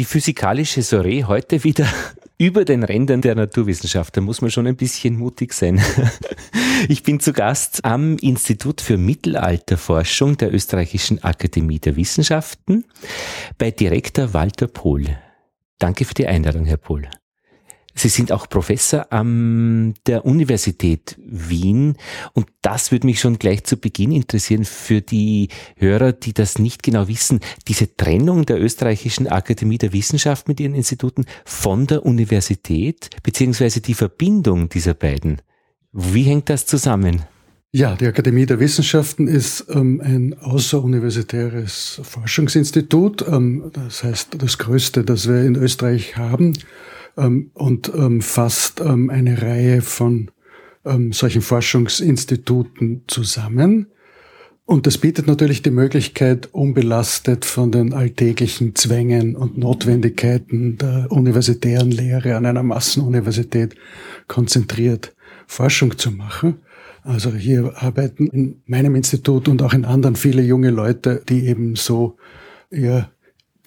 Die physikalische Soiree heute wieder über den Rändern der Naturwissenschaft. Da muss man schon ein bisschen mutig sein. Ich bin zu Gast am Institut für Mittelalterforschung der Österreichischen Akademie der Wissenschaften bei Direktor Walter Pohl. Danke für die Einladung, Herr Pohl. Sie sind auch Professor an der Universität Wien und das würde mich schon gleich zu Beginn interessieren für die Hörer, die das nicht genau wissen. Diese Trennung der Österreichischen Akademie der Wissenschaft mit ihren Instituten von der Universität beziehungsweise die Verbindung dieser beiden. Wie hängt das zusammen? Ja, die Akademie der Wissenschaften ist ähm, ein außeruniversitäres Forschungsinstitut. Ähm, das heißt, das größte, das wir in Österreich haben ähm, und ähm, fasst ähm, eine Reihe von ähm, solchen Forschungsinstituten zusammen. Und das bietet natürlich die Möglichkeit, unbelastet von den alltäglichen Zwängen und Notwendigkeiten der universitären Lehre an einer Massenuniversität konzentriert Forschung zu machen. Also hier arbeiten in meinem Institut und auch in anderen viele junge Leute, die eben so ihr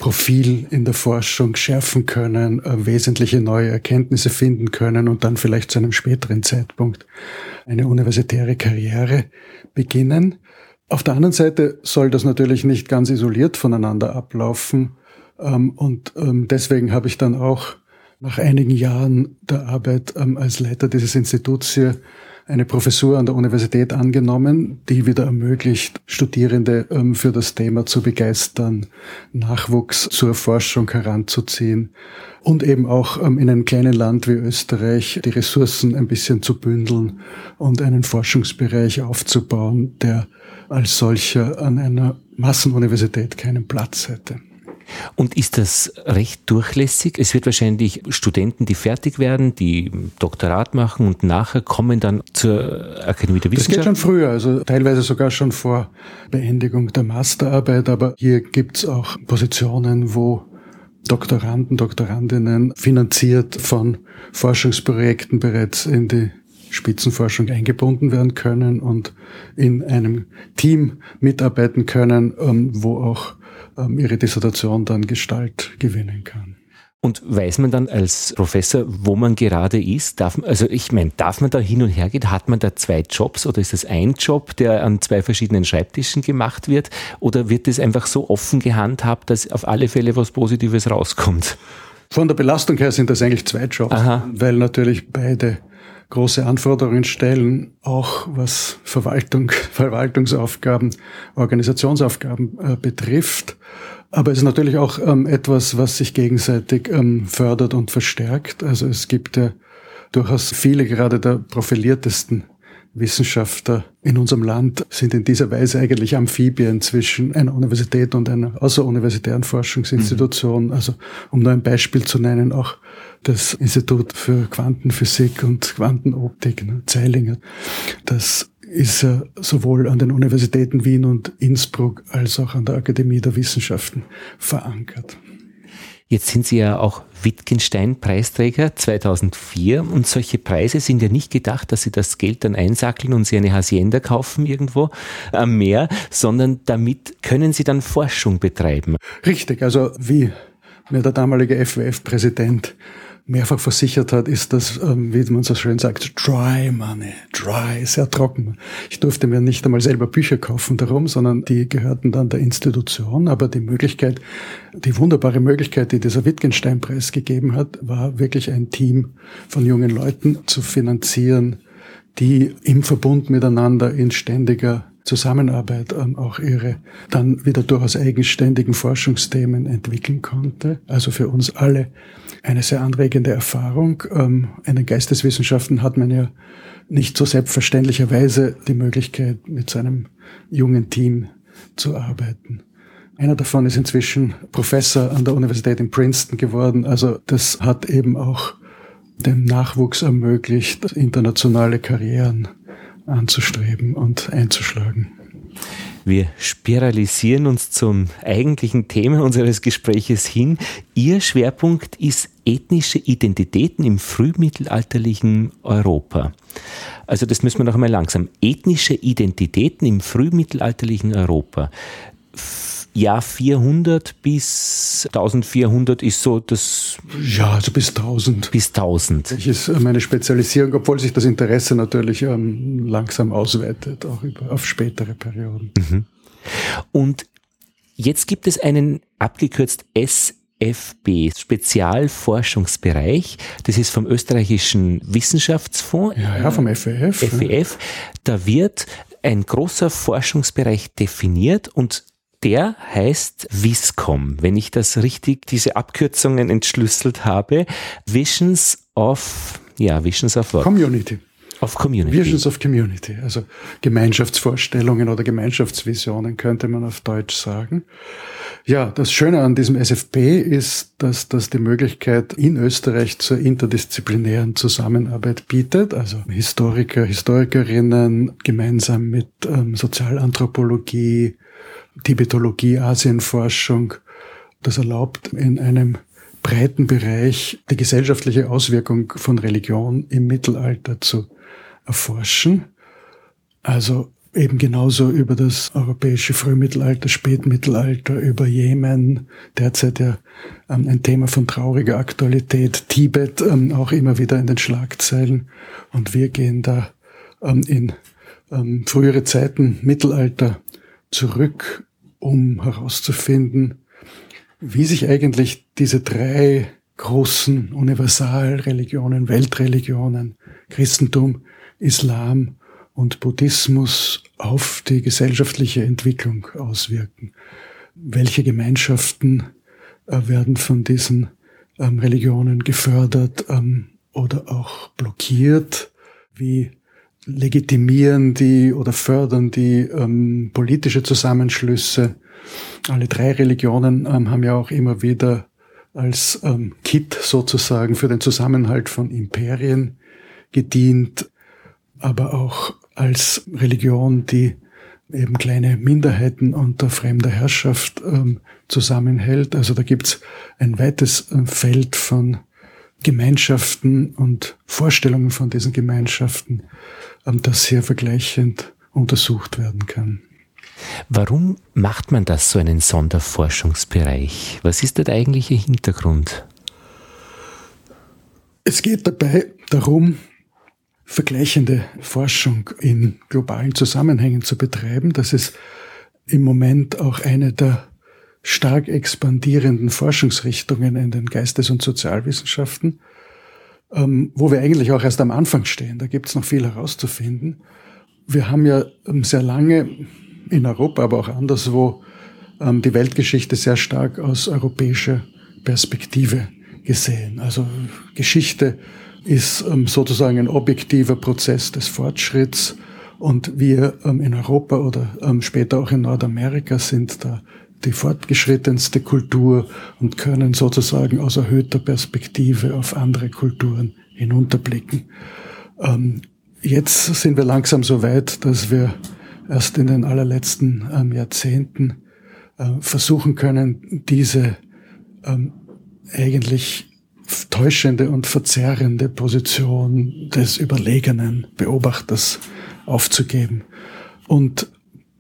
Profil in der Forschung schärfen können, äh, wesentliche neue Erkenntnisse finden können und dann vielleicht zu einem späteren Zeitpunkt eine universitäre Karriere beginnen. Auf der anderen Seite soll das natürlich nicht ganz isoliert voneinander ablaufen. Ähm, und ähm, deswegen habe ich dann auch nach einigen Jahren der Arbeit ähm, als Leiter dieses Instituts hier eine Professur an der Universität angenommen, die wieder ermöglicht, Studierende ähm, für das Thema zu begeistern, Nachwuchs zur Forschung heranzuziehen und eben auch ähm, in einem kleinen Land wie Österreich die Ressourcen ein bisschen zu bündeln und einen Forschungsbereich aufzubauen, der als solcher an einer Massenuniversität keinen Platz hätte. Und ist das recht durchlässig? Es wird wahrscheinlich Studenten, die fertig werden, die Doktorat machen und nachher kommen dann zur Akademie der Wissenschaft? Das geht schon früher, also teilweise sogar schon vor Beendigung der Masterarbeit, aber hier gibt's auch Positionen, wo Doktoranden, Doktorandinnen finanziert von Forschungsprojekten bereits in die Spitzenforschung eingebunden werden können und in einem Team mitarbeiten können, ähm, wo auch ihre Dissertation dann Gestalt gewinnen kann. Und weiß man dann als Professor, wo man gerade ist? Darf man, also ich meine, darf man da hin und her gehen? Hat man da zwei Jobs oder ist das ein Job, der an zwei verschiedenen Schreibtischen gemacht wird? Oder wird es einfach so offen gehandhabt, dass auf alle Fälle was Positives rauskommt? Von der Belastung her sind das eigentlich zwei Jobs, Aha. weil natürlich beide große Anforderungen stellen, auch was Verwaltung, Verwaltungsaufgaben, Organisationsaufgaben äh, betrifft. Aber es ist natürlich auch ähm, etwas, was sich gegenseitig ähm, fördert und verstärkt. Also es gibt ja durchaus viele, gerade der profiliertesten Wissenschaftler in unserem Land sind in dieser Weise eigentlich Amphibien zwischen einer Universität und einer außeruniversitären Forschungsinstitution. Mhm. Also um nur ein Beispiel zu nennen, auch das Institut für Quantenphysik und Quantenoptik, ne, Zeilinger, das ist ja sowohl an den Universitäten Wien und Innsbruck als auch an der Akademie der Wissenschaften verankert. Jetzt sind Sie ja auch Wittgenstein-Preisträger 2004 und solche Preise sind ja nicht gedacht, dass Sie das Geld dann einsackeln und Sie eine Hacienda kaufen irgendwo am Meer, sondern damit können Sie dann Forschung betreiben. Richtig, also wie mir der damalige FWF-Präsident mehrfach versichert hat, ist das, ähm, wie man so schön sagt, dry money, dry, sehr trocken. Ich durfte mir nicht einmal selber Bücher kaufen darum, sondern die gehörten dann der Institution. Aber die Möglichkeit, die wunderbare Möglichkeit, die dieser Wittgenstein-Preis gegeben hat, war wirklich ein Team von jungen Leuten zu finanzieren, die im Verbund miteinander in ständiger Zusammenarbeit auch ihre dann wieder durchaus eigenständigen Forschungsthemen entwickeln konnte. Also für uns alle eine sehr anregende Erfahrung. Ähm, in den Geisteswissenschaften hat man ja nicht so selbstverständlicherweise die Möglichkeit, mit so einem jungen Team zu arbeiten. Einer davon ist inzwischen Professor an der Universität in Princeton geworden. Also das hat eben auch dem Nachwuchs ermöglicht, internationale Karrieren anzustreben und einzuschlagen. Wir spiralisieren uns zum eigentlichen Thema unseres Gespräches hin. Ihr Schwerpunkt ist ethnische Identitäten im frühmittelalterlichen Europa. Also das müssen wir noch einmal langsam. Ethnische Identitäten im frühmittelalterlichen Europa. Jahr 400 bis 1400 ist so das. Ja, also bis 1000. Bis 1000. Das ist meine Spezialisierung, obwohl sich das Interesse natürlich ähm, langsam ausweitet, auch über, auf spätere Perioden. Mhm. Und jetzt gibt es einen abgekürzt SFB, Spezialforschungsbereich. Das ist vom österreichischen Wissenschaftsfonds. Ja, ja, vom FEF. FEF. E da wird ein großer Forschungsbereich definiert und der heißt Viscom, wenn ich das richtig, diese Abkürzungen entschlüsselt habe. Visions of, ja, Visions of what? Community. Of Community. Visions of Community, also Gemeinschaftsvorstellungen oder Gemeinschaftsvisionen könnte man auf Deutsch sagen. Ja, das Schöne an diesem SFP ist, dass das die Möglichkeit in Österreich zur interdisziplinären Zusammenarbeit bietet, also Historiker, Historikerinnen gemeinsam mit ähm, Sozialanthropologie, Tibetologie, Asienforschung. Das erlaubt in einem breiten Bereich die gesellschaftliche Auswirkung von Religion im Mittelalter zu erforschen. Also eben genauso über das europäische Frühmittelalter, Spätmittelalter, über Jemen, derzeit ja ähm, ein Thema von trauriger Aktualität, Tibet ähm, auch immer wieder in den Schlagzeilen. Und wir gehen da ähm, in frühere Zeiten, Mittelalter zurück, um herauszufinden, wie sich eigentlich diese drei großen Universalreligionen, Weltreligionen, Christentum, Islam und Buddhismus auf die gesellschaftliche Entwicklung auswirken. Welche Gemeinschaften äh, werden von diesen ähm, Religionen gefördert ähm, oder auch blockiert? Wie legitimieren die oder fördern die ähm, politische Zusammenschlüsse? Alle drei Religionen ähm, haben ja auch immer wieder als ähm, Kit sozusagen für den Zusammenhalt von Imperien gedient aber auch als Religion, die eben kleine Minderheiten unter fremder Herrschaft ähm, zusammenhält. Also da gibt's ein weites äh, Feld von Gemeinschaften und Vorstellungen von diesen Gemeinschaften, ähm, das sehr vergleichend untersucht werden kann. Warum macht man das so einen Sonderforschungsbereich? Was ist der eigentliche Hintergrund? Es geht dabei darum, vergleichende Forschung in globalen Zusammenhängen zu betreiben. Das ist im Moment auch eine der stark expandierenden Forschungsrichtungen in den Geistes- und Sozialwissenschaften, ähm, wo wir eigentlich auch erst am Anfang stehen. Da gibt es noch viel herauszufinden. Wir haben ja ähm, sehr lange in Europa, aber auch anderswo ähm, die Weltgeschichte sehr stark aus europäischer Perspektive gesehen. Also Geschichte ist sozusagen ein objektiver Prozess des Fortschritts. Und wir in Europa oder später auch in Nordamerika sind da die fortgeschrittenste Kultur und können sozusagen aus erhöhter Perspektive auf andere Kulturen hinunterblicken. Jetzt sind wir langsam so weit, dass wir erst in den allerletzten Jahrzehnten äh, versuchen können, diese eigentlich täuschende und verzerrende Position des überlegenen Beobachters aufzugeben und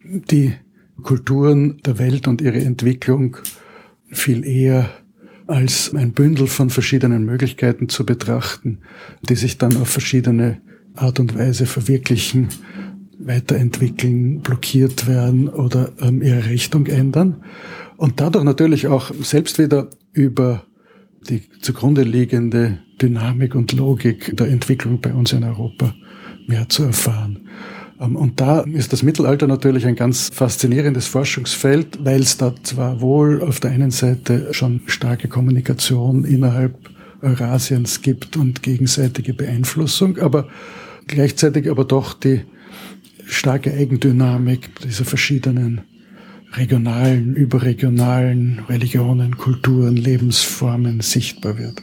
die Kulturen der Welt und ihre Entwicklung viel eher als ein Bündel von verschiedenen Möglichkeiten zu betrachten, die sich dann auf verschiedene Art und Weise verwirklichen, weiterentwickeln, blockiert werden oder ähm, ihre Richtung ändern und dadurch natürlich auch selbst wieder über die zugrunde liegende Dynamik und Logik der Entwicklung bei uns in Europa mehr zu erfahren. Ähm, und da ist das Mittelalter natürlich ein ganz faszinierendes Forschungsfeld, weil es da zwar wohl auf der einen Seite schon starke Kommunikation innerhalb Eurasiens gibt und gegenseitige Beeinflussung, aber gleichzeitig aber doch die starke Eigendynamik dieser verschiedenen regionalen, überregionalen Religionen, Kulturen, Lebensformen sichtbar wird.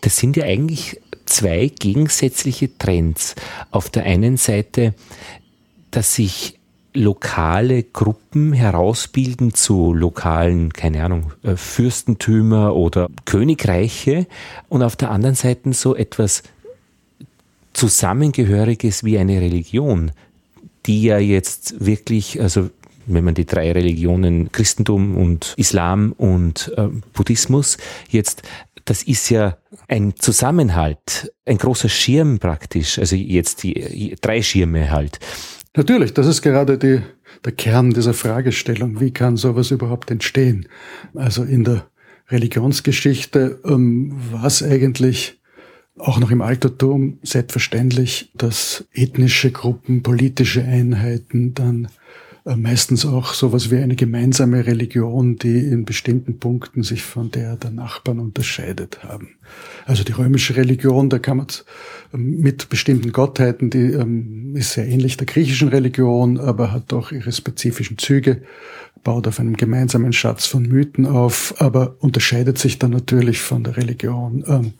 Das sind ja eigentlich zwei gegensätzliche Trends. Auf der einen Seite, dass sich lokale Gruppen herausbilden zu lokalen, keine Ahnung, äh, Fürstentümer oder Königreiche und auf der anderen Seite so etwas Zusammengehöriges wie eine Religion, die ja jetzt wirklich, also wenn man die drei Religionen Christentum und Islam und äh, Buddhismus jetzt das ist ja ein Zusammenhalt, ein großer Schirm praktisch, also jetzt die drei Schirme halt. Natürlich, das ist gerade die, der Kern dieser Fragestellung. Wie kann sowas überhaupt entstehen? Also in der Religionsgeschichte ähm, war es eigentlich auch noch im Altertum selbstverständlich, dass ethnische Gruppen, politische Einheiten dann meistens auch sowas wie eine gemeinsame Religion, die in bestimmten Punkten sich von der der Nachbarn unterscheidet haben. Also die römische Religion, da kann man ähm, mit bestimmten Gottheiten, die ähm, ist sehr ähnlich der griechischen Religion, aber hat doch ihre spezifischen Züge, baut auf einem gemeinsamen Schatz von Mythen auf, aber unterscheidet sich dann natürlich von der Religion ähm,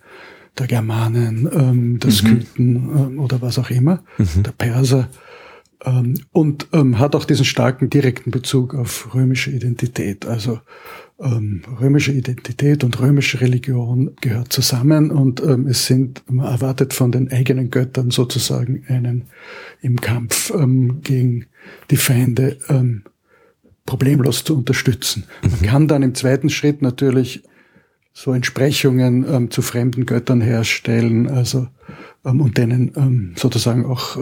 der Germanen, ähm, der mhm. Skythen oder was auch immer, mhm. der Perser ähm, und ähm, hat auch diesen starken direkten Bezug auf römische Identität. Also ähm, römische Identität und römische Religion gehört zusammen und ähm, es sind, man erwartet von den eigenen Göttern sozusagen einen im Kampf ähm, gegen die Feinde ähm, problemlos zu unterstützen. Man mhm. kann dann im zweiten Schritt natürlich so Entsprechungen ähm, zu fremden Göttern herstellen, also ähm, und denen ähm, sozusagen auch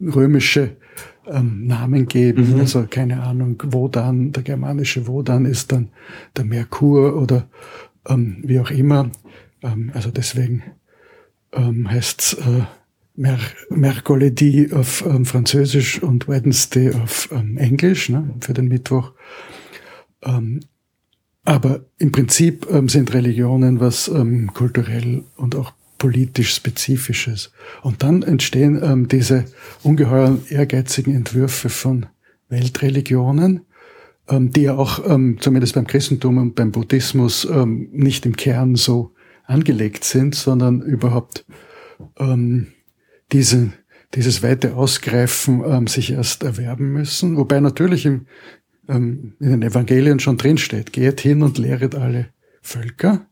römische ähm, Namen geben. Mhm. Also keine Ahnung, Wodan, der germanische Wodan ist dann der Merkur oder ähm, wie auch immer. Ähm, also deswegen ähm, heißt äh, Mer Mercoledi auf ähm, Französisch und Wednesday auf ähm, Englisch ne, für den Mittwoch. Ähm, aber im Prinzip ähm, sind Religionen was ähm, kulturell und auch politisch Spezifisches. Und dann entstehen ähm, diese ungeheuer ehrgeizigen Entwürfe von Weltreligionen, ähm, die ja auch ähm, zumindest beim Christentum und beim Buddhismus ähm, nicht im Kern so angelegt sind, sondern überhaupt ähm, diese, dieses weite Ausgreifen ähm, sich erst erwerben müssen. Wobei natürlich im, ähm, in den Evangelien schon drinsteht, geht hin und lehret alle Völker.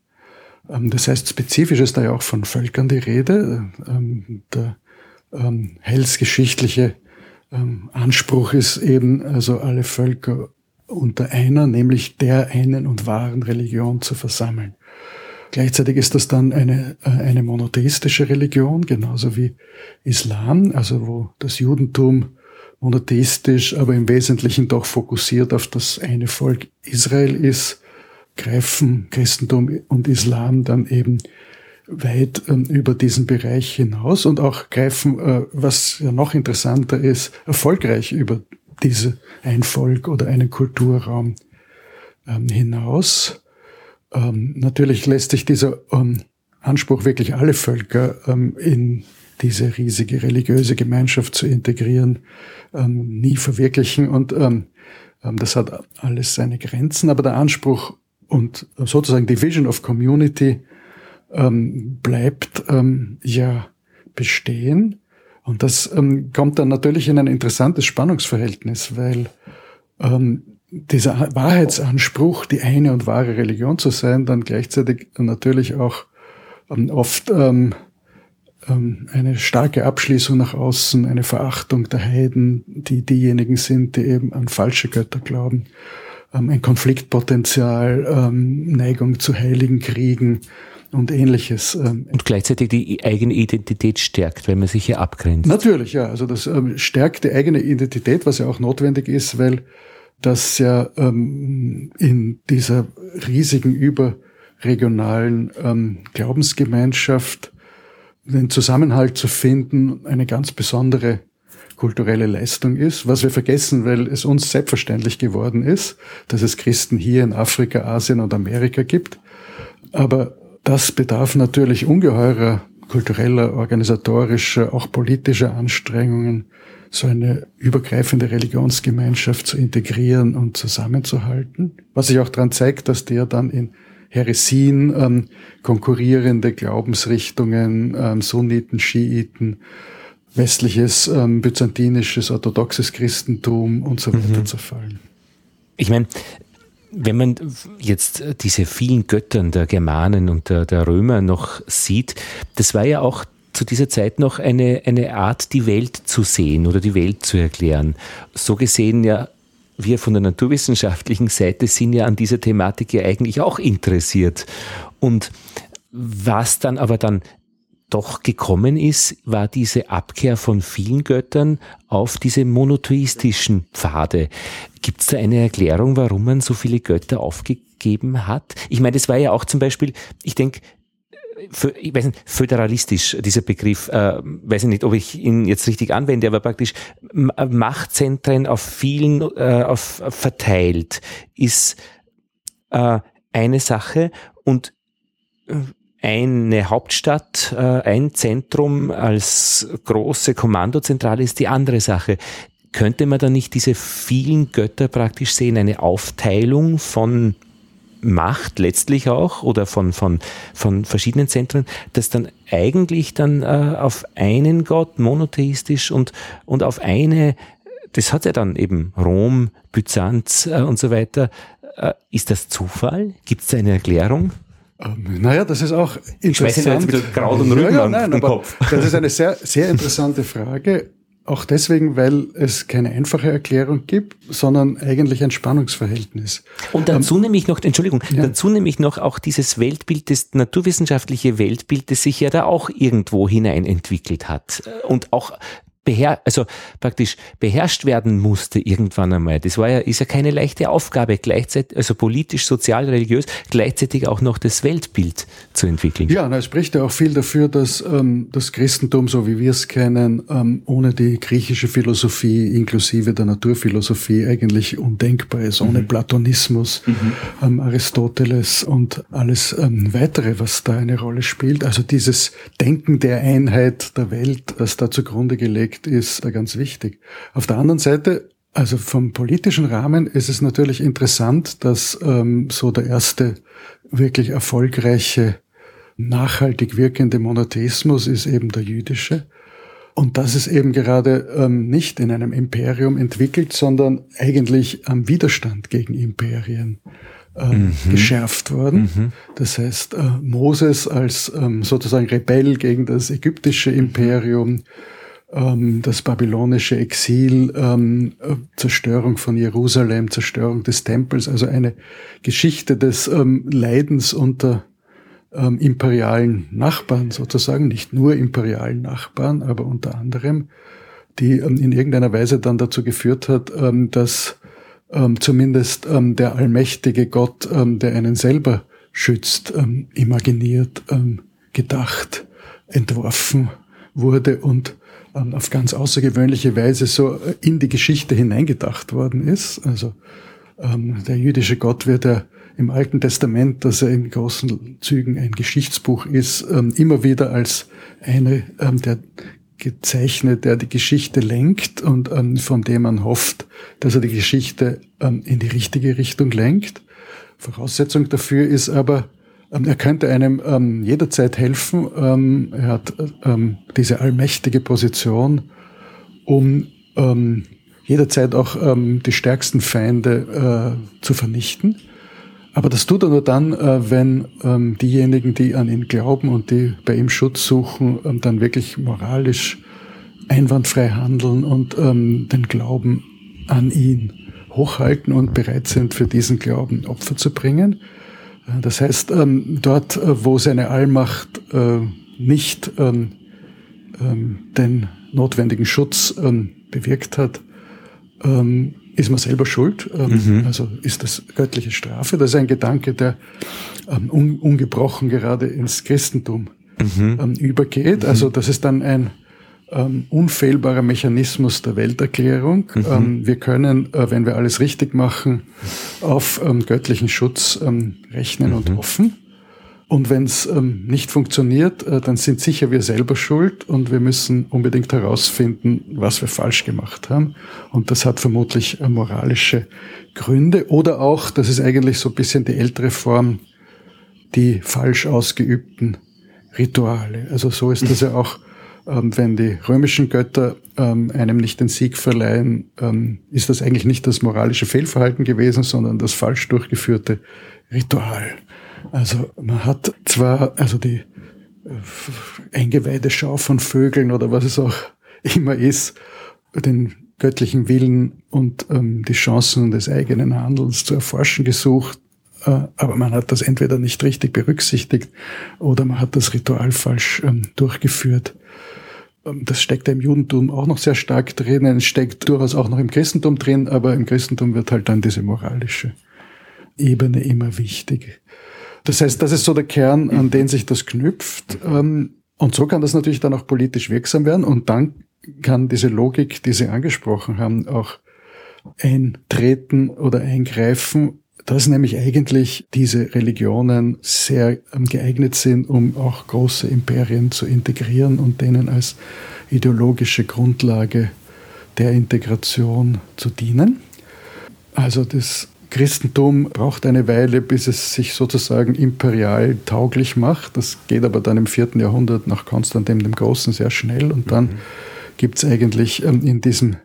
Ähm, das heißt, spezifisch ist da ja auch von Völkern die Rede. Ähm, der ähm, heilsgeschichtliche Anspruch ist eben, also alle Völker unter einer, nämlich der einen und wahren Religion zu versammeln. Gleichzeitig ist das dann eine, äh, eine monotheistische Religion, genauso wie Islam, also wo das Judentum monotheistisch, aber im Wesentlichen doch fokussiert auf das eine Volk Israel ist greifen Christentum und Islam dann eben weit ähm, über diesen Bereich hinaus. Und auch greifen, äh, was ja noch interessanter ist, erfolgreich über diese ein Volk oder einen Kulturraum ähm, hinaus. Ähm, natürlich lässt sich dieser ähm, Anspruch, wirklich alle Völker ähm, in diese riesige religiöse Gemeinschaft zu integrieren, ähm, nie verwirklichen. Und das hat alles seine Grenzen, aber der Anspruch und sozusagen die Vision of Community ähm, bleibt ähm, ja bestehen. Und das ähm, kommt dann natürlich in ein interessantes Spannungsverhältnis, weil ähm, dieser Wahrheitsanspruch, die eine und wahre Religion zu sein, dann gleichzeitig natürlich auch ähm, oft ähm, ähm, eine starke Abschließung nach außen, eine Verachtung der Heiden, die diejenigen sind, die eben an falsche Götter glauben ähm, ein Konfliktpotenzial, ähm, Neigung zu heiligen Kriegen und ähnliches. Ähm. Und gleichzeitig die eigene Identität stärkt, wenn man sich hier abgrenzt. Natürlich, ja. Also das ähm, stärkt die eigene Identität, was ja auch notwendig ist, weil das ja ähm, in dieser riesigen überregionalen ähm, Glaubensgemeinschaft den Zusammenhalt zu finden, eine ganz besondere kulturelle Leistung ist, was wir vergessen, weil es uns selbstverständlich geworden ist, dass es Christen hier in Afrika, Asien und Amerika gibt. Aber das bedarf natürlich ungeheurer kultureller, organisatorischer, auch politischer Anstrengungen, so eine übergreifende Religionsgemeinschaft zu integrieren und zusammenzuhalten. Was sich auch daran zeigt, dass der dann in Heresien ähm, konkurrierende Glaubensrichtungen, ähm, Sunniten, Schiiten, westliches, ähm, byzantinisches, orthodoxes Christentum und so weiter mhm. zerfallen. Ich meine, wenn man jetzt diese vielen Göttern der Germanen und der, der Römer noch sieht, das war ja auch zu dieser Zeit noch eine, eine Art, die Welt zu sehen oder die Welt zu erklären. So gesehen ja wir von der naturwissenschaftlichen Seite sind ja an dieser Thematik ja eigentlich auch interessiert. Und was dann aber dann doch gekommen ist, war diese Abkehr von vielen Göttern auf diese monotheistischen Pfade. Gibt es da eine Erklärung, warum man so viele Götter aufgegeben hat? Ich meine, das war ja auch zum Beispiel, ich denke, ich weiß nicht, föderalistisch, dieser Begriff, äh, weiß ich nicht, ob ich ihn jetzt richtig anwende, aber praktisch Machtzentren auf vielen äh, auf, verteilt ist äh, eine Sache und äh, eine Hauptstadt, äh, ein Zentrum als große Kommandozentrale ist die andere Sache. Könnte man da nicht diese vielen Götter praktisch sehen, eine Aufteilung von Macht letztlich auch oder von, von, von verschiedenen Zentren, das dann eigentlich dann äh, auf einen Gott monotheistisch und, und auf eine, das hat ja dann eben Rom, Byzanz äh, und so weiter. Äh, ist das Zufall? Gibt es eine Erklärung? Ähm, naja, das ist auch interessant. Ich jetzt Kraut und Rüben ja, nein, aber Kopf. Das ist eine sehr, sehr interessante Frage. Auch deswegen, weil es keine einfache Erklärung gibt, sondern eigentlich ein Spannungsverhältnis. Und dazu ähm, nehme ich noch, Entschuldigung, ja. dazu nehme ich noch auch dieses Weltbild, das naturwissenschaftliche Weltbild, das sich ja da auch irgendwo hinein entwickelt hat. Und auch beher also praktisch beherrscht werden musste irgendwann einmal. Das war ja, ist ja keine leichte Aufgabe, gleichzeitig, also politisch, sozial, religiös, gleichzeitig auch noch das Weltbild zu entwickeln. Ja, na, es spricht ja auch viel dafür, dass ähm, das Christentum, so wie wir es kennen, ähm, ohne die griechische Philosophie inklusive der Naturphilosophie eigentlich undenkbar ist, ohne mhm. Platonismus, mhm. Ähm, Aristoteles und alles ähm, weitere, was da eine Rolle spielt. Also dieses Denken der Einheit der Welt, das da zugrunde gelegt Aspekt ist da ganz wichtig. Auf der anderen Seite, also vom politischen Rahmen ist es natürlich interessant, dass ähm, so der erste wirklich erfolgreiche, nachhaltig wirkende Monotheismus ist eben der jüdische. Und das ist eben gerade ähm, nicht in einem Imperium entwickelt, sondern eigentlich am Widerstand gegen Imperien ähm, mhm. geschärft worden. Mhm. Das heißt, äh, Moses als ähm, sozusagen Rebell gegen das ägyptische Imperium, das babylonische Exil, ähm, Zerstörung von Jerusalem, Zerstörung des Tempels, also eine Geschichte des ähm, Leidens unter ähm, imperialen Nachbarn sozusagen, nicht nur imperialen Nachbarn, aber unter anderem, die ähm, in irgendeiner Weise dann dazu geführt hat, ähm, dass zumindest der allmächtige Gott, der einen selber schützt, imaginiert, gedacht, entworfen wurde und ähm, auf ganz außergewöhnliche Weise so äh, in die Geschichte hineingedacht worden ist. Also ähm, der jüdische Gott wird ja im Alten Testament, dass er in großen Zügen ein Geschichtsbuch ist, ähm, immer wieder als eine ähm, der gezeichnet, der die Geschichte lenkt und ähm, von dem man hofft, dass er die Geschichte ähm, in die richtige Richtung lenkt. Voraussetzung dafür ist aber, er könnte einem ähm, jederzeit helfen. Ähm, er hat ähm, diese allmächtige Position, um ähm, jederzeit auch ähm, die stärksten Feinde äh, zu vernichten. Aber das tut er nur dann, äh, wenn diejenigen, die an ihn glauben und die bei ihm Schutz suchen, dann wirklich moralisch einwandfrei handeln und den Glauben an ihn hochhalten und bereit sind, für diesen Glauben Opfer zu bringen. Das heißt, ähm, dort, äh, wo seine Allmacht äh, nicht ähm, ähm, den notwendigen Schutz bewirkt hat, ist man selber schuld. Mhm. Also ist das göttliche Strafe. Das ist ein Gedanke, der ungebrochen gerade ins Christentum mhm. übergeht. Also das ist dann ein ähm, unfehlbarer Mechanismus der Welterklärung. Mhm. Ähm, wir können, äh, wenn wir alles richtig machen, auf ähm, göttlichen Schutz ähm, rechnen mhm. und hoffen. Und wenn es ähm, nicht funktioniert, äh, dann sind sicher wir selber schuld und wir müssen unbedingt herausfinden, was wir falsch gemacht haben. Und das hat vermutlich äh, moralische Gründe. Oder auch, das ist eigentlich so ein bisschen die ältere Form, die falsch ausgeübten Rituale. Also so ist das ja auch wenn die römischen Götter ähm, einem nicht den Sieg verleihen, ähm, ist das eigentlich nicht das moralische Fehlverhalten gewesen, sondern das falsch durchgeführte Ritual. Also man hat zwar, also die äh, Eingeweideschau von Vögeln oder was es auch immer ist, den göttlichen Willen und ähm, die Chancen des eigenen Handelns zu erforschen gesucht, äh, aber man hat das entweder nicht richtig berücksichtigt oder man hat das Ritual falsch ähm, durchgeführt. Ähm, das steckt im Judentum auch noch sehr stark drin, es steckt durchaus auch noch im Christentum drin, aber im Christentum wird halt dann diese moralische Ebene immer wichtig. Das heißt, das ist so der Kern, an den sich das knüpft. Ähm, und so kann das natürlich dann auch politisch wirksam werden und dann kann diese Logik, die Sie angesprochen haben, auch eintreten oder eingreifen dass nämlich eigentlich diese Religionen sehr ähm, geeignet sind, um auch große Imperien zu integrieren und denen als ideologische Grundlage der Integration zu dienen. Also das Christentum braucht eine Weile, bis es sich sozusagen imperial tauglich macht. Das geht aber dann im vierten Jahrhundert nach Konstantin dem Großen sehr schnell und dann mhm. gibt es eigentlich ähm, in diesem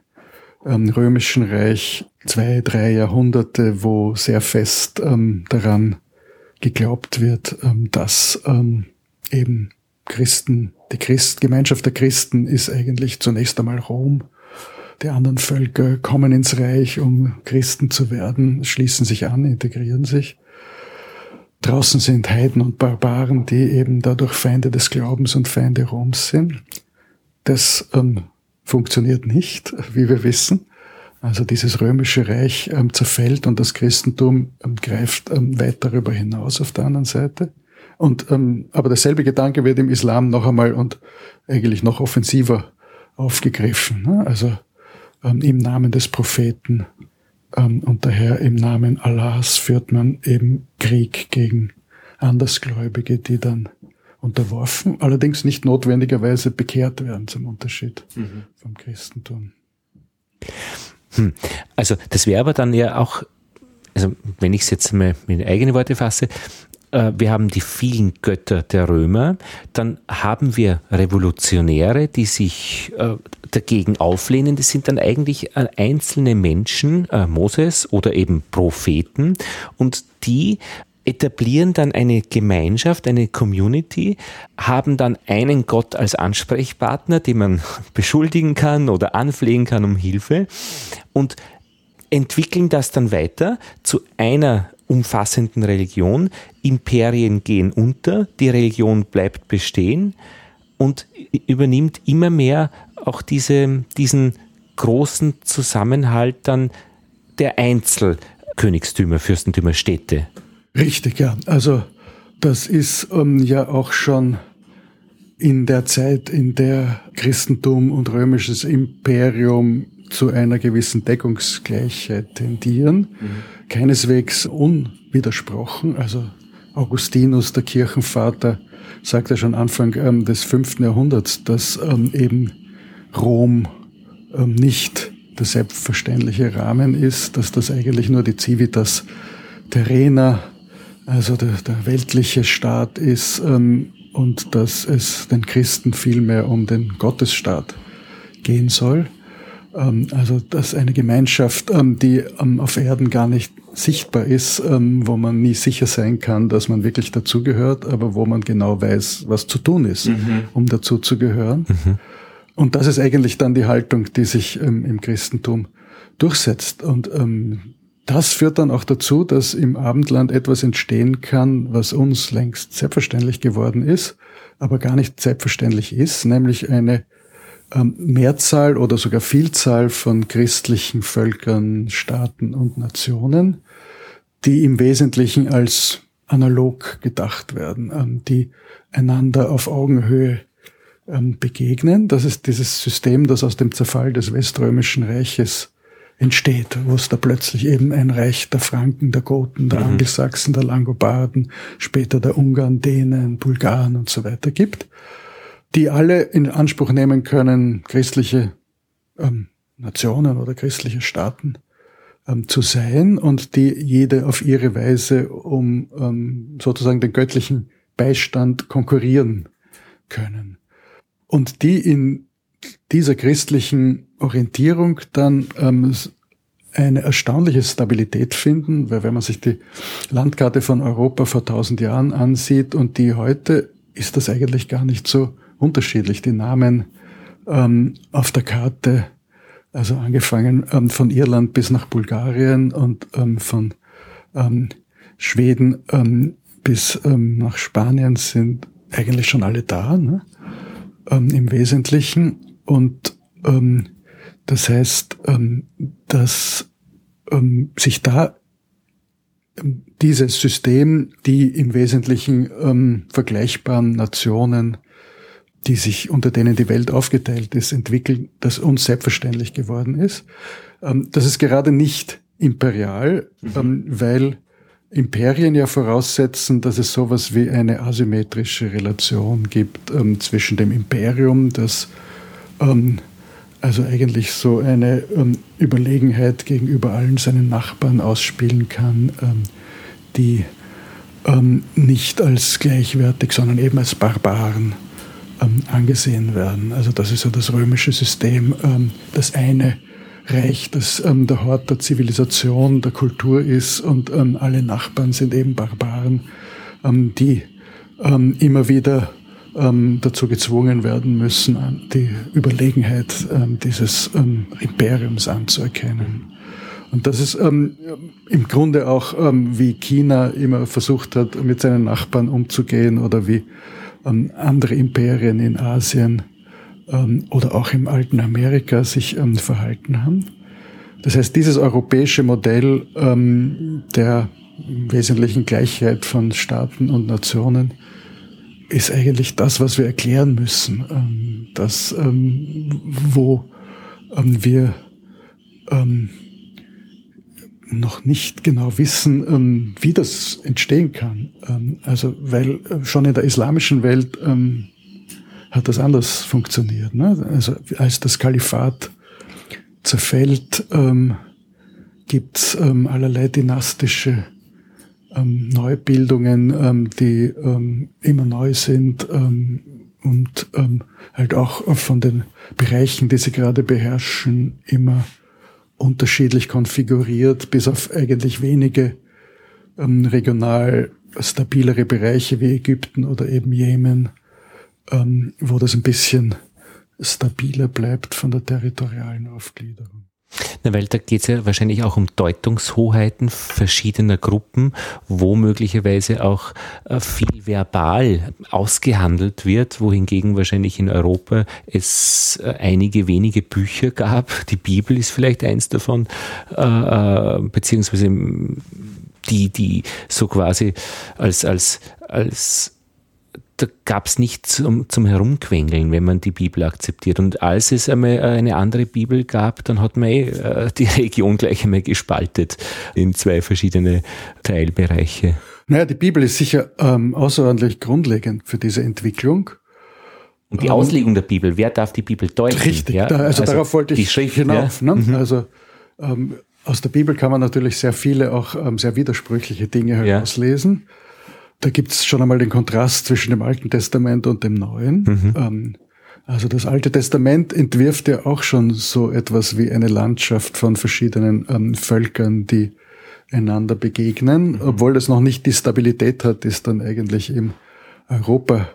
ähm, römischen Reich zwei, drei Jahrhunderte, wo sehr fest ähm, daran geglaubt wird, ähm, dass ähm, eben Christen, die Christ, Gemeinschaft der Christen ist eigentlich zunächst einmal Rom. Die anderen Völker kommen ins Reich, um Christen zu werden, schließen sich an, integrieren sich. Draußen sind Heiden und Barbaren, die eben dadurch Feinde des Glaubens und Feinde Roms sind. Das ähm, funktioniert nicht, wie wir wissen. Also dieses römische Reich ähm, zerfällt und das Christentum ähm, greift ähm, weit darüber hinaus auf der anderen Seite. Und ähm, aber derselbe Gedanke wird im Islam noch einmal und eigentlich noch offensiver aufgegriffen. Ne? Also ähm, im Namen des Propheten ähm, und daher im Namen Allahs führt man eben Krieg gegen Andersgläubige, die dann unterworfen, allerdings nicht notwendigerweise bekehrt werden zum Unterschied mhm. vom Christentum. Hm. Also das wäre aber dann ja auch, also wenn ich es jetzt mal mit eigenen Worte fasse, äh, wir haben die vielen Götter der Römer, dann haben wir Revolutionäre, die sich äh, dagegen auflehnen. Das sind dann eigentlich äh, einzelne Menschen, Moses oder eben Propheten, und die etablieren dann eine Gemeinschaft, eine Community, haben dann einen Gott als Ansprechpartner, den man beschuldigen kann oder anflehen kann um Hilfe und entwickeln das dann weiter zu einer umfassenden Religion. Imperien gehen unter, die Religion bleibt bestehen und übernimmt immer mehr auch diese, diesen großen Zusammenhalt dann der Einzelkönigstümer, Fürstentümer, Städte. Richtig, ja. Also das ist ähm, ja auch schon in der Zeit, in der Christentum und römisches Imperium zu einer gewissen Deckungsgleichheit tendieren. Mhm. Keineswegs unwidersprochen. Also Augustinus, der Kirchenvater, sagte schon Anfang ähm, des fünften Jahrhunderts, dass ähm, eben Rom ähm, nicht der selbstverständliche Rahmen ist, dass das eigentlich nur die Civitas Terrena also der, der weltliche Staat ist ähm, und dass es den Christen vielmehr um den Gottesstaat gehen soll. Ähm, also dass eine Gemeinschaft, ähm, die ähm, auf Erden gar nicht sichtbar ist, ähm, wo man nie sicher sein kann, dass man wirklich dazugehört, aber wo man genau weiß, was zu tun ist, mhm. um dazu zu gehören. Mhm. Und das ist eigentlich dann die Haltung, die sich ähm, im Christentum durchsetzt. Und ähm, das führt dann auch dazu, dass im Abendland etwas entstehen kann, was uns längst selbstverständlich geworden ist, aber gar nicht selbstverständlich ist, nämlich eine ähm, Mehrzahl oder sogar Vielzahl von christlichen Völkern, Staaten und Nationen, die im Wesentlichen als analog gedacht werden, ähm, die einander auf Augenhöhe ähm, begegnen. Das ist dieses System, das aus dem Zerfall des Weströmischen Reiches entsteht, wo es da plötzlich eben ein Reich der Franken, der Goten, der mhm. Angelsachsen, der Langobarden, später der Ungarn, Dänen, Bulgaren und so weiter gibt, die alle in Anspruch nehmen können, christliche ähm, Nationen oder christliche Staaten ähm, zu sein und die jede auf ihre Weise um ähm, sozusagen den göttlichen Beistand konkurrieren können. Und die in dieser christlichen Orientierung dann ähm, eine erstaunliche Stabilität finden, weil wenn man sich die Landkarte von Europa vor tausend Jahren ansieht und die heute, ist das eigentlich gar nicht so unterschiedlich. Die Namen ähm, auf der Karte Also angefangen ähm, von Irland bis nach Bulgarien und ähm, von ähm, Schweden ähm, bis ähm, nach Spanien sind eigentlich schon alle da, ne? im Wesentlichen. Und ähm, das heißt, ähm, dass ähm, sich da ähm, dieses System, die im Wesentlichen ähm, vergleichbaren Nationen, die sich unter denen die Welt aufgeteilt ist, entwickeln, das uns selbstverständlich geworden ist. Ähm, das ist gerade nicht imperial, mhm. ähm, weil Imperien ja voraussetzen, dass es sowas wie eine asymmetrische Relation gibt ähm, zwischen dem Imperium, das ähm, also eigentlich so eine ähm, Überlegenheit gegenüber allen seinen Nachbarn ausspielen kann, ähm, die ähm, nicht als gleichwertig, sondern eben als Barbaren ähm, angesehen werden. Also das ist ja das römische System, das eine Reich, das ähm, der Hort der Zivilisation, der Kultur ist und ähm, alle Nachbarn sind eben Barbaren, ähm, die ähm, immer wieder ähm, dazu gezwungen werden müssen, die Überlegenheit ähm, dieses Imperiums anzuerkennen. Und das ist ähm, im Grunde auch, ähm, wie China immer versucht hat, mit seinen Nachbarn umzugehen oder wie ähm, andere Imperien in Asien ähm, oder auch im alten Amerika sich ähm, verhalten haben. Das heißt, dieses europäische Modell ähm, der wesentlichen Gleichheit von Staaten und Nationen ist eigentlich das, was wir erklären müssen, ähm, das, ähm, wo ähm, wir ähm, noch nicht genau wissen, ähm, wie das entstehen kann. Ähm, also, weil äh, schon in der islamischen Welt ähm, hat das anders funktioniert. Ne? Also als das Kalifat zerfällt, ähm, gibt ähm, allerlei dynastische ähm, Neubildungen, ähm, die ähm, immer neu sind ähm, und ähm, halt auch von den Bereichen, die sie gerade beherrschen, immer unterschiedlich konfiguriert, bis auf eigentlich wenige ähm, regional stabilere Bereiche wie Ägypten oder eben Jemen wo das ein bisschen stabiler bleibt von der territorialen Aufgliederung. Na, weil da geht es ja wahrscheinlich auch um Deutungshoheiten verschiedener Gruppen, wo möglicherweise auch äh, viel verbal ausgehandelt wird, wohingegen wahrscheinlich in Europa es äh, einige wenige Bücher gab. Die Bibel ist vielleicht eins davon, äh, beziehungsweise die, die so quasi als, als, als da gab es nichts zum, zum Herumquengeln, wenn man die Bibel akzeptiert. Und als es einmal eine andere Bibel gab, dann hat man eh, äh, die Region gleich einmal gespaltet in zwei verschiedene Teilbereiche. Naja, die Bibel ist sicher ähm, außerordentlich grundlegend für diese Entwicklung. Und die ähm, Auslegung der Bibel, wer darf die Bibel deuten? Richtig, ja? da, also, also, darauf wollte ich Schrift, hinauf. Ja. Ne? Mhm. Also ähm, aus der Bibel kann man natürlich sehr viele auch ähm, sehr widersprüchliche Dinge herauslesen. Ja. Da gibt es schon einmal den Kontrast zwischen dem Alten Testament und dem Neuen. Mhm. Ähm, also das Alte Testament entwirft ja auch schon so etwas wie eine Landschaft von verschiedenen ähm, Völkern, die einander begegnen, mhm. obwohl das noch nicht die Stabilität hat, die es dann eigentlich im Europa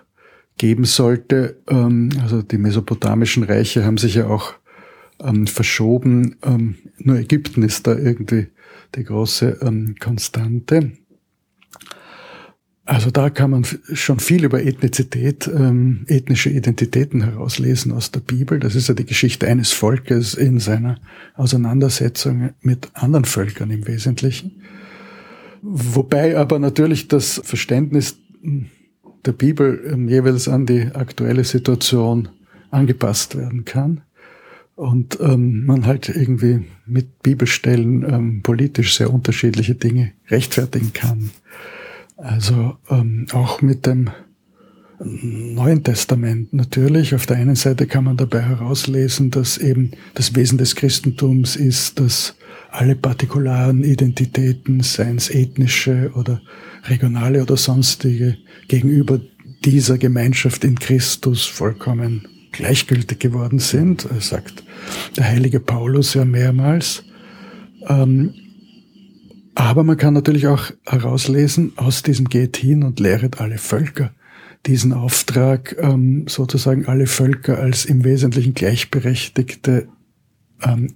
geben sollte. Ähm, also die mesopotamischen Reiche haben sich ja auch ähm, verschoben. Ähm, nur Ägypten ist da irgendwie die große ähm, Konstante. Also da kann man schon viel über Ethnizität, ähm, ethnische Identitäten herauslesen aus der Bibel. Das ist ja die Geschichte eines Volkes in seiner Auseinandersetzung mit anderen Völkern im Wesentlichen. Wobei aber natürlich das Verständnis der Bibel ähm, jeweils an die aktuelle Situation angepasst werden kann. Und ähm, man halt irgendwie mit Bibelstellen ähm, politisch sehr unterschiedliche Dinge rechtfertigen kann. Also ähm, auch mit dem Neuen Testament natürlich. Auf der einen Seite kann man dabei herauslesen, dass eben das Wesen des Christentums ist, dass alle partikularen Identitäten, seien es ethnische oder regionale oder sonstige, gegenüber dieser Gemeinschaft in Christus vollkommen gleichgültig geworden sind, sagt der heilige Paulus ja mehrmals. Ähm, aber man kann natürlich auch herauslesen, aus diesem geht hin und lehret alle Völker. Diesen Auftrag, ähm, sozusagen alle Völker als im Wesentlichen gleichberechtigte ähm,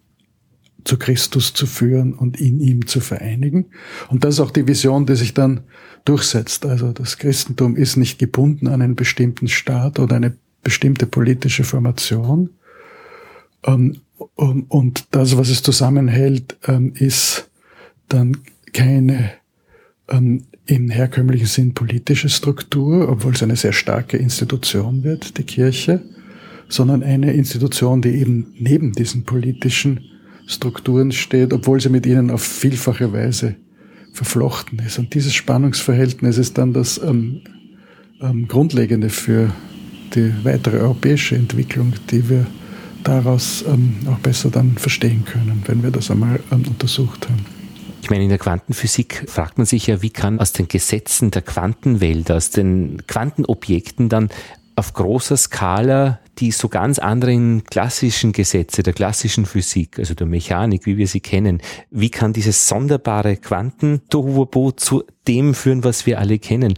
zu Christus zu führen und in ihm zu vereinigen. Und das ist auch die Vision, die sich dann durchsetzt. Also das Christentum ist nicht gebunden an einen bestimmten Staat oder eine bestimmte politische Formation. Ähm, und das, was es zusammenhält, ist dann keine ähm, im herkömmlichen Sinn politische Struktur, obwohl es eine sehr starke Institution wird, die Kirche, sondern eine Institution, die eben neben diesen politischen Strukturen steht, obwohl sie mit ihnen auf vielfache Weise verflochten ist. Und dieses Spannungsverhältnis ist dann das ähm, ähm, Grundlegende für die weitere europäische Entwicklung, die wir daraus ähm, auch besser dann verstehen können, wenn wir das einmal ähm, untersucht haben. Ich meine, in der Quantenphysik fragt man sich ja, wie kann aus den Gesetzen der Quantenwelt, aus den Quantenobjekten dann auf großer Skala die so ganz anderen klassischen Gesetze der klassischen Physik, also der Mechanik, wie wir sie kennen, wie kann dieses sonderbare quanten zu dem führen, was wir alle kennen?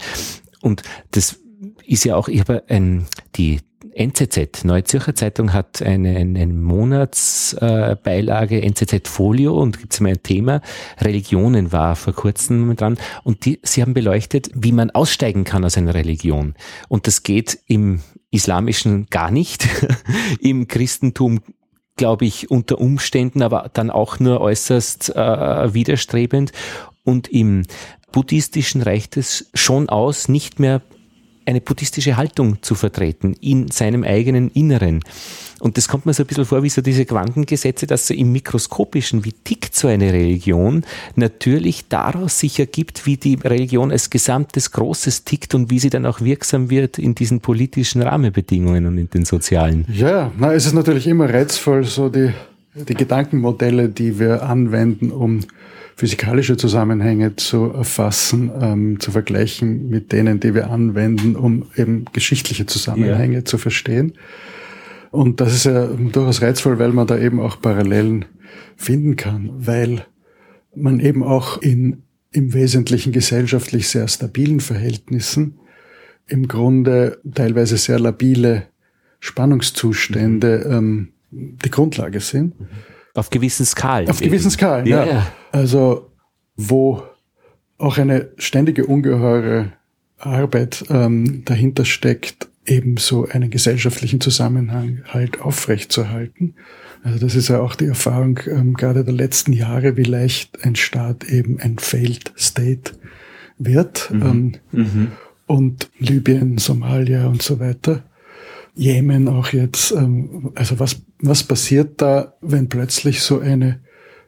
Und das ist ja auch, ich habe ein, die NZZ, Neue Zürcher Zeitung hat eine, eine, Monatsbeilage äh, NZZ Folio und gibt es mal ein Thema, Religionen war vor kurzem dran und die, sie haben beleuchtet, wie man aussteigen kann aus einer Religion. Und das geht im Islamischen gar nicht, im Christentum glaube ich, unter Umständen, aber dann auch nur äußerst äh, widerstrebend. Und im Buddhistischen reicht es schon aus, nicht mehr eine buddhistische Haltung zu vertreten in seinem eigenen Inneren. Und das kommt mir so ein bisschen vor wie so diese Quantengesetze, dass so im Mikroskopischen, wie tickt so eine Religion, natürlich daraus sich ergibt, wie die Religion als gesamtes Großes tickt und wie sie dann auch wirksam wird in diesen politischen Rahmenbedingungen und in den sozialen. Ja, na, es ist natürlich immer reizvoll, so die, die Gedankenmodelle, die wir anwenden, um physikalische Zusammenhänge zu erfassen, ähm, zu vergleichen mit denen, die wir anwenden, um eben geschichtliche Zusammenhänge ja. zu verstehen. Und das ist ja durchaus reizvoll, weil man da eben auch Parallelen finden kann, weil man eben auch in im Wesentlichen gesellschaftlich sehr stabilen Verhältnissen im Grunde teilweise sehr labile Spannungszustände ähm, die Grundlage sind. Mhm. Auf gewissen Skalen. Auf gewissen Skalen, ja. ja. Also wo auch eine ständige ungeheure Arbeit ähm, dahinter steckt, ebenso einen gesellschaftlichen Zusammenhang halt aufrechtzuerhalten. Also das ist ja auch die Erfahrung ähm, gerade der letzten Jahre, wie leicht ein Staat eben ein Failed State wird. Mhm. Ähm, mhm. Und Libyen, Somalia und so weiter. Jemen auch jetzt. Ähm, also was, was passiert da, wenn plötzlich so eine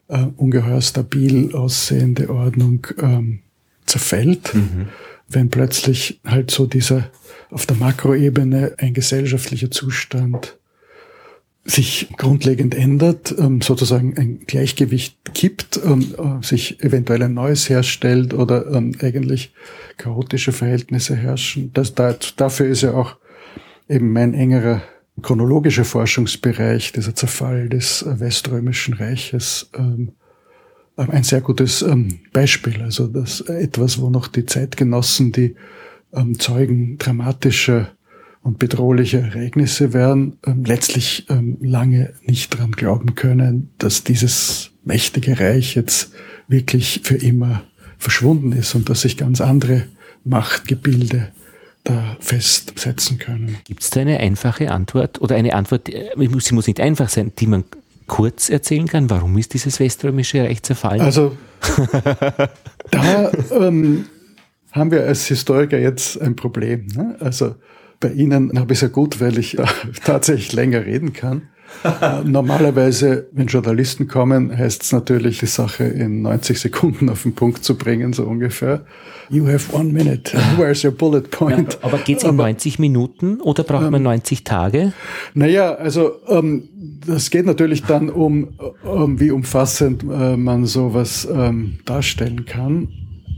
äh, ungeheuer stabil aussehende Ordnung ähm, zerfällt? Mhm. Wenn plötzlich halt so dieser auf der Makroebene ein gesellschaftlicher Zustand sich grundlegend ändert, ähm, sozusagen ein Gleichgewicht kippt, ähm, äh, sich eventuell ein neues herstellt oder eigentlich chaotische Verhältnisse herrschen. Das, dafür ist ja auch eben mein engerer chronologischer Forschungsbereich, dieser Zerfall des äh, Weströmischen Reiches, ähm, ein sehr gutes ähm, Beispiel. Also das etwas, wo noch die Zeitgenossen, die ähm, Zeugen dramatischer und bedrohlicher Ereignisse werden, ähm, letztlich ähm, lange nicht dran glauben können, dass dieses mächtige Reich jetzt wirklich für immer verschwunden ist und dass sich ganz andere Machtgebilde festsetzen können. Gibt es da eine einfache Antwort oder eine Antwort, äh, sie muss nicht einfach sein, die man kurz erzählen kann? Warum ist dieses Weströmische Reich zerfallen? Also da ähm, haben wir als Historiker jetzt ein Problem. Ne? Also bei Ihnen habe ich es ja gut, weil ich äh, tatsächlich länger reden kann. Äh, normalerweise, wenn Journalisten kommen, heißt es natürlich, die Sache in 90 Sekunden auf den Punkt zu bringen, so ungefähr. You have one minute. Where's your bullet point? Ja, aber geht es in aber, 90 Minuten oder braucht ähm, man 90 Tage? Naja, also ähm, das geht natürlich dann um, um wie umfassend äh, man sowas ähm, darstellen kann.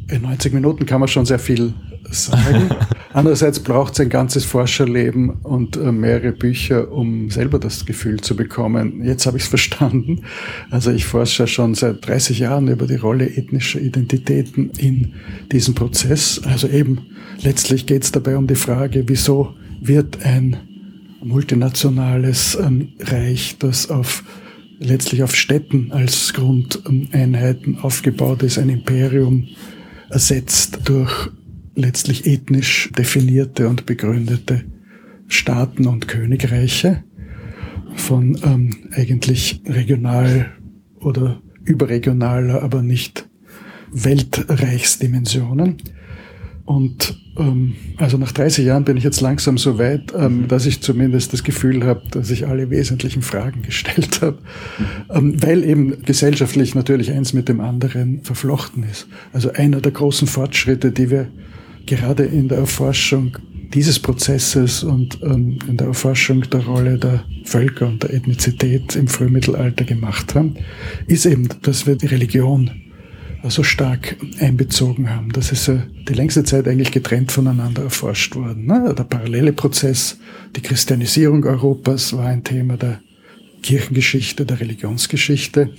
In 90 Minuten kann man schon sehr viel sagen. Andererseits braucht es ein ganzes Forscherleben und äh, mehrere Bücher, um selber das Gefühl zu bekommen. Jetzt habe ich es verstanden. Also ich forsche schon seit 30 Jahren über die Rolle ethnischer Identitäten in diesem Prozess. Also eben letztlich geht es dabei um die Frage, wieso wird ein multinationales ähm, Reich, das auf letztlich auf Städten als Grundeinheiten aufgebaut ist, ein Imperium ersetzt durch letztlich ethnisch definierte und begründete Staaten und Königreiche von ähm, eigentlich regional oder überregionaler, aber nicht Weltreichsdimensionen. Und ähm, also nach 30 Jahren bin ich jetzt langsam so weit, ähm, dass ich zumindest das Gefühl habe, dass ich alle wesentlichen Fragen gestellt habe, ähm, weil eben gesellschaftlich natürlich eins mit dem anderen verflochten ist. Also einer der großen Fortschritte, die wir gerade in der Erforschung dieses Prozesses und ähm, in der Erforschung der Rolle der Völker und der Ethnizität im Frühmittelalter gemacht haben, ist eben, dass wir die Religion so stark einbezogen haben. Das ist ja die längste Zeit eigentlich getrennt voneinander erforscht worden. Ne? Der parallele Prozess, die Christianisierung Europas war ein Thema der Kirchengeschichte, der Religionsgeschichte.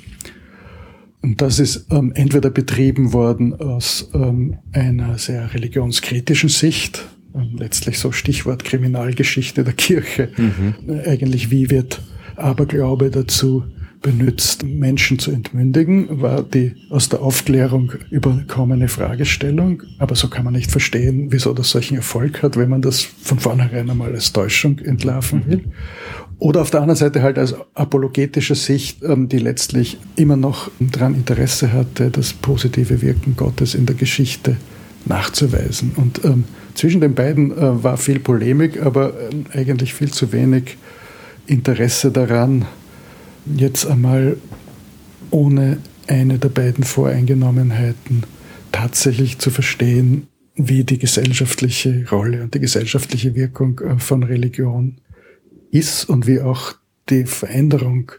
Und das ist ähm, entweder betrieben worden aus ähm, einer sehr religionskritischen Sicht, ähm, letztlich so Stichwort Kriminalgeschichte der Kirche. Mhm. Äh, eigentlich, wie wird Aberglaube dazu benutzt, Menschen zu entmündigen, war die aus der Aufklärung überkommene Fragestellung. Aber so kann man nicht verstehen, wieso das solchen Erfolg hat, wenn man das von vornherein einmal als Täuschung entlarven will. Oder auf der anderen Seite halt als apologetische Sicht, ähm, die letztlich immer noch daran Interesse hatte, das positive Wirken Gottes in der Geschichte nachzuweisen. Und ähm, zwischen den beiden äh, war viel Polemik, aber äh, eigentlich viel zu wenig Interesse daran, jetzt einmal ohne eine der beiden Voreingenommenheiten tatsächlich zu verstehen, wie die gesellschaftliche Rolle und die gesellschaftliche Wirkung äh, von Religion ist und wie auch die Veränderung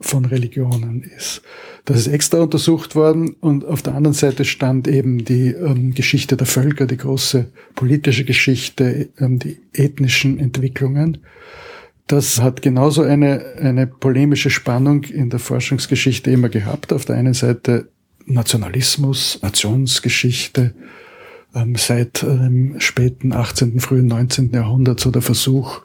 von Religionen ist. Das ist extra untersucht worden und auf der anderen Seite stand eben die ähm, Geschichte der Völker, die große politische Geschichte, ähm, die ethnischen Entwicklungen. Das hat genauso eine, eine polemische Spannung in der Forschungsgeschichte immer gehabt. Auf der einen Seite Nationalismus, Nationsgeschichte, ähm, seit dem späten 18., frühen 19. Jahrhundert so der Versuch,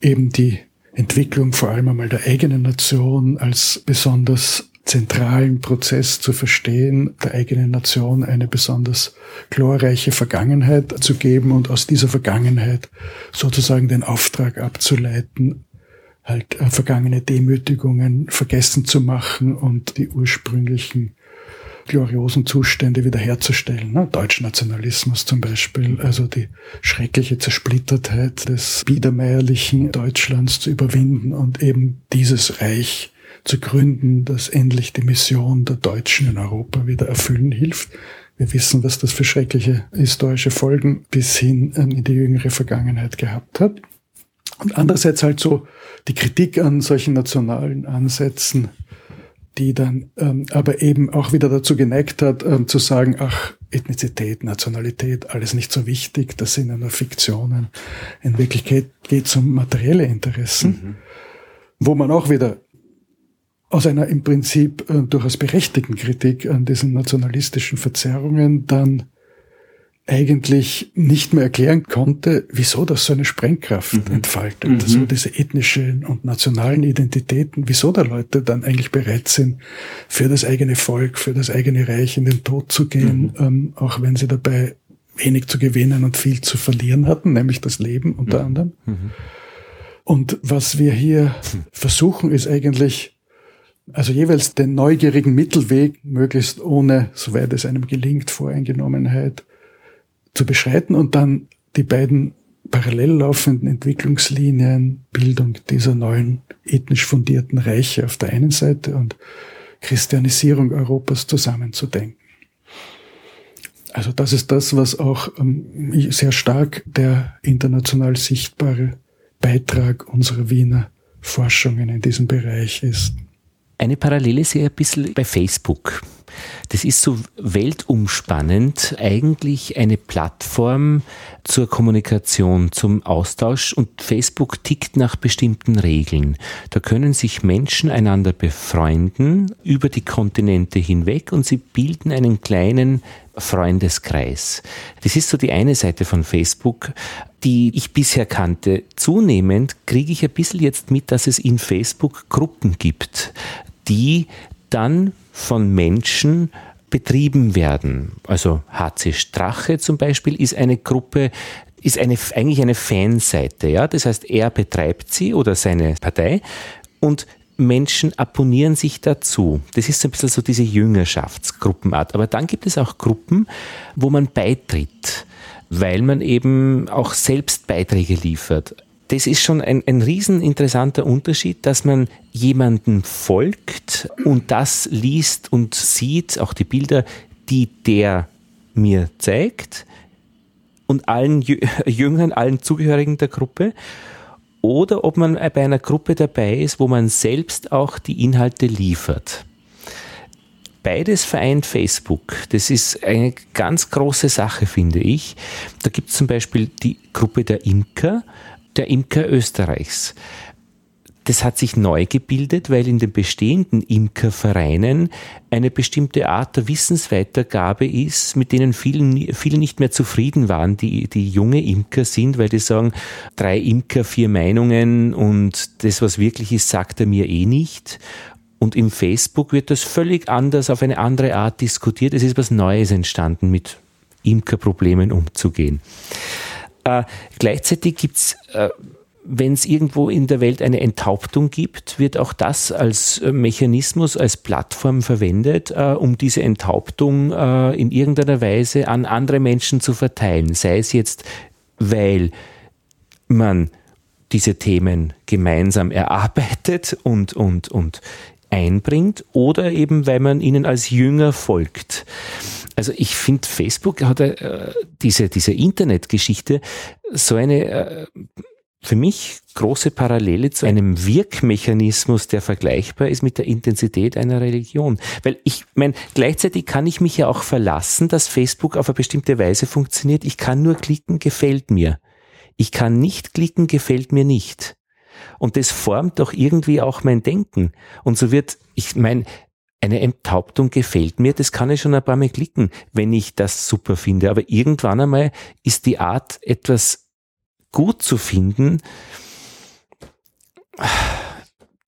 eben die Entwicklung vor allem einmal der eigenen Nation als besonders zentralen Prozess zu verstehen, der eigenen Nation eine besonders glorreiche Vergangenheit zu geben und aus dieser Vergangenheit sozusagen den Auftrag abzuleiten, halt äh, vergangene Demütigungen vergessen zu machen und die ursprünglichen gloriosen Zustände wiederherzustellen. Ne? Deutschnationalismus zum Beispiel, also die schreckliche Zersplittertheit des biedermeierlichen Deutschlands zu überwinden und eben dieses Reich zu gründen, das endlich die Mission der Deutschen in Europa wieder erfüllen hilft. Wir wissen, was das für schreckliche historische Folgen bis hin in die jüngere Vergangenheit gehabt hat. Und andererseits halt so die Kritik an solchen nationalen Ansätzen, die dann ähm, aber eben auch wieder dazu geneigt hat, ähm, zu sagen, ach, Ethnizität, Nationalität, alles nicht so wichtig, das sind ja nur Fiktionen. In Wirklichkeit geht es um materielle Interessen, mhm. wo man auch wieder aus einer im Prinzip äh, durchaus berechtigten Kritik an diesen nationalistischen Verzerrungen dann eigentlich nicht mehr erklären konnte, wieso das so eine Sprengkraft mhm. entfaltet. Mhm. Also diese ethnischen und nationalen Identitäten, wieso da Leute dann eigentlich bereit sind, für das eigene Volk, für das eigene Reich in den Tod zu gehen, mhm. ähm, auch wenn sie dabei wenig zu gewinnen und viel zu verlieren hatten, nämlich das Leben unter mhm. anderem. Mhm. Und was wir hier mhm. versuchen, ist eigentlich also jeweils den neugierigen Mittelweg, möglichst ohne, soweit es einem gelingt, Voreingenommenheit zu beschreiten und dann die beiden parallel laufenden Entwicklungslinien, Bildung dieser neuen ethnisch fundierten Reiche auf der einen Seite und Christianisierung Europas zusammenzudenken. Also das ist das, was auch ähm, sehr stark der international sichtbare Beitrag unserer Wiener Forschungen in diesem Bereich ist. Eine Parallele sehe ich ein bisschen bei Facebook. Das ist so weltumspannend, eigentlich eine Plattform zur Kommunikation, zum Austausch und Facebook tickt nach bestimmten Regeln. Da können sich Menschen einander befreunden über die Kontinente hinweg und sie bilden einen kleinen Freundeskreis. Das ist so die eine Seite von Facebook, die ich bisher kannte. Zunehmend kriege ich ein bisschen jetzt mit, dass es in Facebook Gruppen gibt, die dann von Menschen betrieben werden. Also HC Strache zum Beispiel ist eine Gruppe, ist eine, eigentlich eine Fanseite. Ja? Das heißt, er betreibt sie oder seine Partei und Menschen abonnieren sich dazu. Das ist ein bisschen so diese Jüngerschaftsgruppenart. Aber dann gibt es auch Gruppen, wo man beitritt, weil man eben auch selbst Beiträge liefert das ist schon ein, ein riesen interessanter Unterschied, dass man jemanden folgt und das liest und sieht, auch die Bilder, die der mir zeigt und allen Jüngern, allen Zugehörigen der Gruppe oder ob man bei einer Gruppe dabei ist, wo man selbst auch die Inhalte liefert. Beides vereint Facebook. Das ist eine ganz große Sache, finde ich. Da gibt es zum Beispiel die Gruppe der Imker, der Imker Österreichs. Das hat sich neu gebildet, weil in den bestehenden Imkervereinen eine bestimmte Art der Wissensweitergabe ist, mit denen vielen, viele nicht mehr zufrieden waren, die, die junge Imker sind, weil die sagen, drei Imker, vier Meinungen und das, was wirklich ist, sagt er mir eh nicht. Und im Facebook wird das völlig anders, auf eine andere Art diskutiert. Es ist was Neues entstanden, mit Imkerproblemen umzugehen. Äh, gleichzeitig gibt's äh, wenn es irgendwo in der Welt eine Enthauptung gibt, wird auch das als äh, Mechanismus, als Plattform verwendet, äh, um diese Enthauptung äh, in irgendeiner Weise an andere Menschen zu verteilen. Sei es jetzt, weil man diese Themen gemeinsam erarbeitet und, und, und einbringt oder eben, weil man ihnen als Jünger folgt. Also ich finde, Facebook hat äh, diese, diese Internetgeschichte so eine äh, für mich große Parallele zu einem Wirkmechanismus, der vergleichbar ist mit der Intensität einer Religion. Weil ich meine, gleichzeitig kann ich mich ja auch verlassen, dass Facebook auf eine bestimmte Weise funktioniert. Ich kann nur klicken, gefällt mir. Ich kann nicht klicken, gefällt mir nicht. Und das formt doch irgendwie auch mein Denken. Und so wird, ich meine, eine Enthauptung gefällt mir, das kann ich schon ein paar Mal klicken, wenn ich das super finde. Aber irgendwann einmal ist die Art, etwas gut zu finden,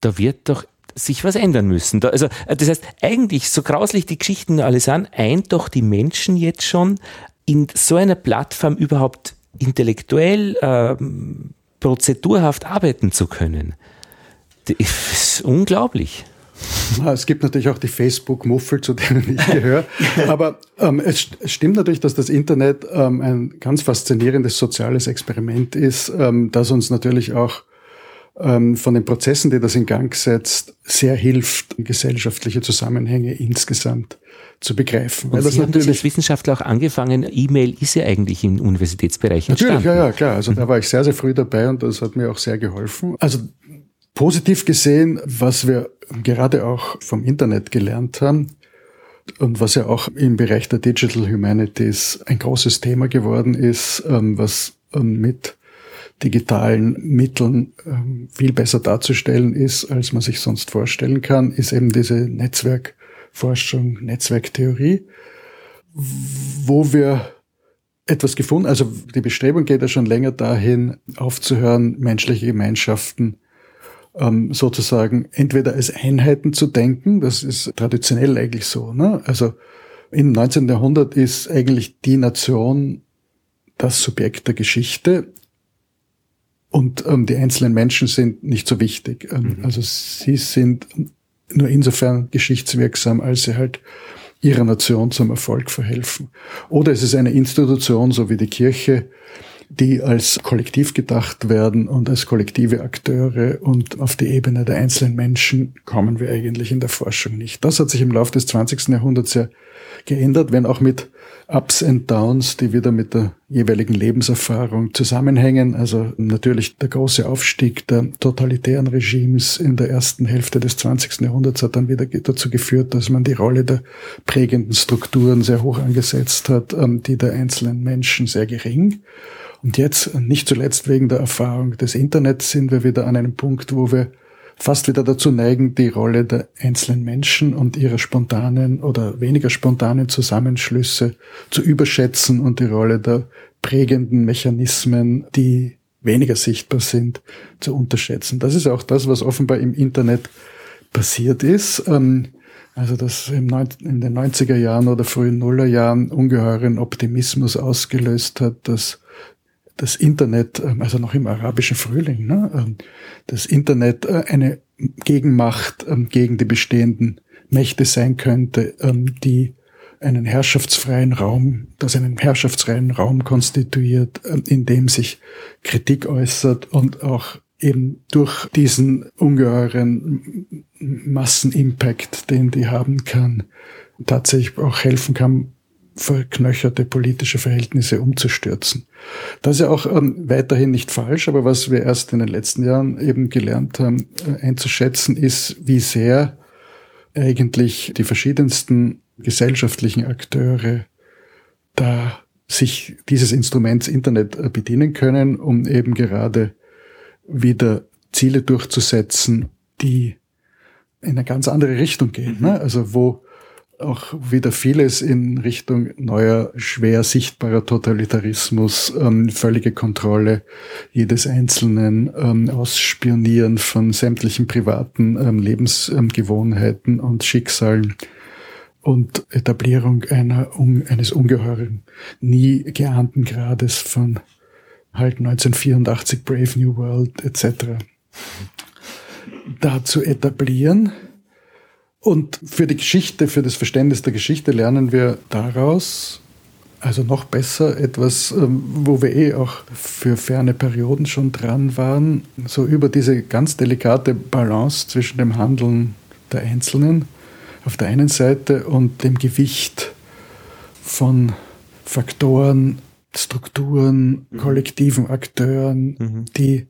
da wird doch sich was ändern müssen. also, das heißt, eigentlich, so grauslich die Geschichten alle sind, eint doch die Menschen jetzt schon in so einer Plattform überhaupt intellektuell, äh, prozedurhaft arbeiten zu können. Das ist unglaublich. Es gibt natürlich auch die Facebook-Muffel, zu denen ich gehöre. Aber ähm, es, es, stimmt natürlich, dass das Internet ähm, ein ganz faszinierendes soziales Experiment ist, ähm, das uns natürlich auch ähm, von den Prozessen, die das in Gang setzt, sehr hilft, gesellschaftliche Zusammenhänge insgesamt zu begreifen. Und Weil Sie das natürlich als Wissenschaftler auch angefangen, E-Mail ist ja eigentlich im Universitätsbereich entstanden. Natürlich, ja, ja, klar. Also da war ich sehr, sehr früh dabei und das hat mir auch sehr geholfen. Also positiv gesehen, was wir gerade auch vom Internet gelernt haben und was ja auch im Bereich der Digital Humanities ein großes Thema geworden ist, ähm, was ähm, mit digitalen Mitteln ähm, viel besser darzustellen ist, als man sich sonst vorstellen kann, ist eben diese Netzwerkforschung, Netzwerktheorie, wo wir etwas gefunden, also die Bestrebung geht ja schon länger dahin, aufzuhören, menschliche Gemeinschaften ähm, sozusagen entweder als Einheiten zu denken, das ist traditionell eigentlich so. Ne? Also im 19. Jahrhundert ist eigentlich die Nation das Subjekt der Geschichte und ähm, die einzelnen Menschen sind nicht so wichtig. Ähm, mhm. Also sie sind nur insofern geschichtswirksam, als sie halt ihrer Nation zum Erfolg verhelfen. Oder es ist eine Institution, so wie die Kirche, die als Kollektiv gedacht werden und als kollektive Akteure und auf die Ebene der einzelnen Menschen kommen wir eigentlich in der Forschung nicht. Das hat sich im Laufe des 20. Jahrhunderts ja geändert, wenn auch mit Ups and Downs, die wieder mit der jeweiligen Lebenserfahrung zusammenhängen. Also natürlich der große Aufstieg der totalitären Regimes in der ersten Hälfte des 20. Jahrhunderts hat dann wieder dazu geführt, dass man die Rolle der prägenden Strukturen sehr hoch angesetzt hat, ähm, die der einzelnen Menschen sehr gering. Und jetzt, nicht zuletzt wegen der Erfahrung des Internets, sind wir wieder an einem Punkt, wo wir fast wieder dazu neigen, die Rolle der einzelnen Menschen und ihrer spontanen oder weniger spontanen Zusammenschlüsse zu überschätzen und die Rolle der prägenden Mechanismen, die weniger sichtbar sind, zu unterschätzen. Das ist auch das, was offenbar im Internet passiert ist. Ähm, also das in den 90er Jahren oder frühen Nullerjahren ungeheuren Optimismus ausgelöst hat, dass das Internet, ähm, also noch im arabischen Frühling, ne, ähm, das Internet äh, eine Gegenmacht ähm, gegen die bestehenden Mächte sein könnte, die einen herrschaftsfreien Raum, das einen herrschaftsfreien Raum konstituiert, in dem sich Kritik äußert und auch eben durch diesen ungeheuren Massenimpact, den die haben kann, tatsächlich auch helfen kann, verknöcherte politische Verhältnisse umzustürzen. Das ist ja auch ähm, weiterhin nicht falsch, aber was wir erst in den letzten Jahren eben gelernt haben äh, einzuschätzen, ist, wie sehr eigentlich die verschiedensten gesellschaftlichen Akteure da sich dieses Instruments Internet äh, bedienen können, um eben gerade wieder Ziele durchzusetzen, die in eine ganz andere Richtung gehen. Ne? Also wo auch wieder vieles in Richtung neuer, schwer sichtbarer Totalitarismus, ähm, völlige Kontrolle jedes Einzelnen, ähm, Ausspionieren von sämtlichen privaten ähm, Lebensgewohnheiten und Schicksalen und Etablierung einer, um, eines ungeheuren, nie geahnten Grades von halt 1984 Brave New World etc. da zu etablieren und für die Geschichte, für das Verständnis der Geschichte lernen wir daraus, also noch besser etwas, ähm, wo wir eh auch für ferne Perioden schon dran waren, so über diese ganz delikate Balance zwischen dem Handeln der Einzelnen auf der einen Seite und dem Gewicht von Faktoren, Strukturen, mhm. kollektiven Akteuren, mhm. die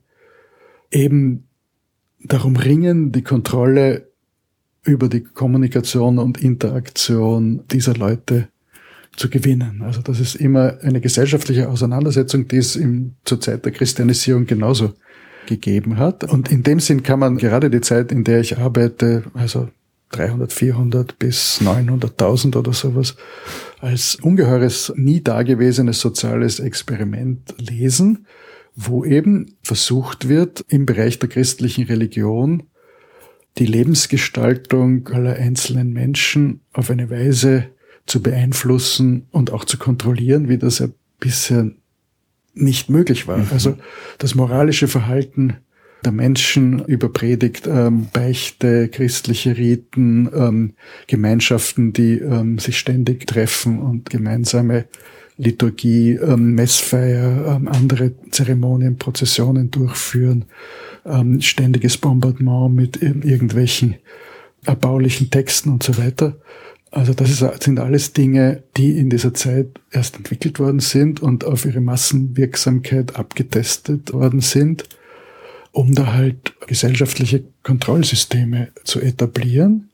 eben darum ringen, die Kontrolle über die Kommunikation und Interaktion dieser Leute zu gewinnen. Also das ist immer eine gesellschaftliche Auseinandersetzung, die es im, zur Zeit der Christianisierung genauso gegeben hat. Und in dem Sinn kann man gerade die Zeit, in der ich arbeite, also 300, 400 bis 900.000 oder sowas, als ungeheures, nie dagewesenes soziales Experiment lesen, wo eben versucht wird, im Bereich der christlichen Religion die Lebensgestaltung aller einzelnen Menschen auf eine Weise zu beeinflussen und auch zu kontrollieren, wie das ja bisher nicht möglich war. Mhm. Also das moralische Verhalten der Menschen über Predigt, ähm, Beichte, christliche Riten, ähm, Gemeinschaften, die ähm, sich ständig treffen und gemeinsame Liturgie, ähm, Messfeier, ähm, andere Zeremonien, Prozessionen durchführen, ähm, ständiges Bombardement mit irgendwelchen erbaulichen Texten und so weiter. Also das ist, sind alles Dinge, die in dieser Zeit erst entwickelt worden sind und auf ihre Massenwirksamkeit abgetestet worden sind, um da halt gesellschaftliche Kontrollsysteme zu etablieren.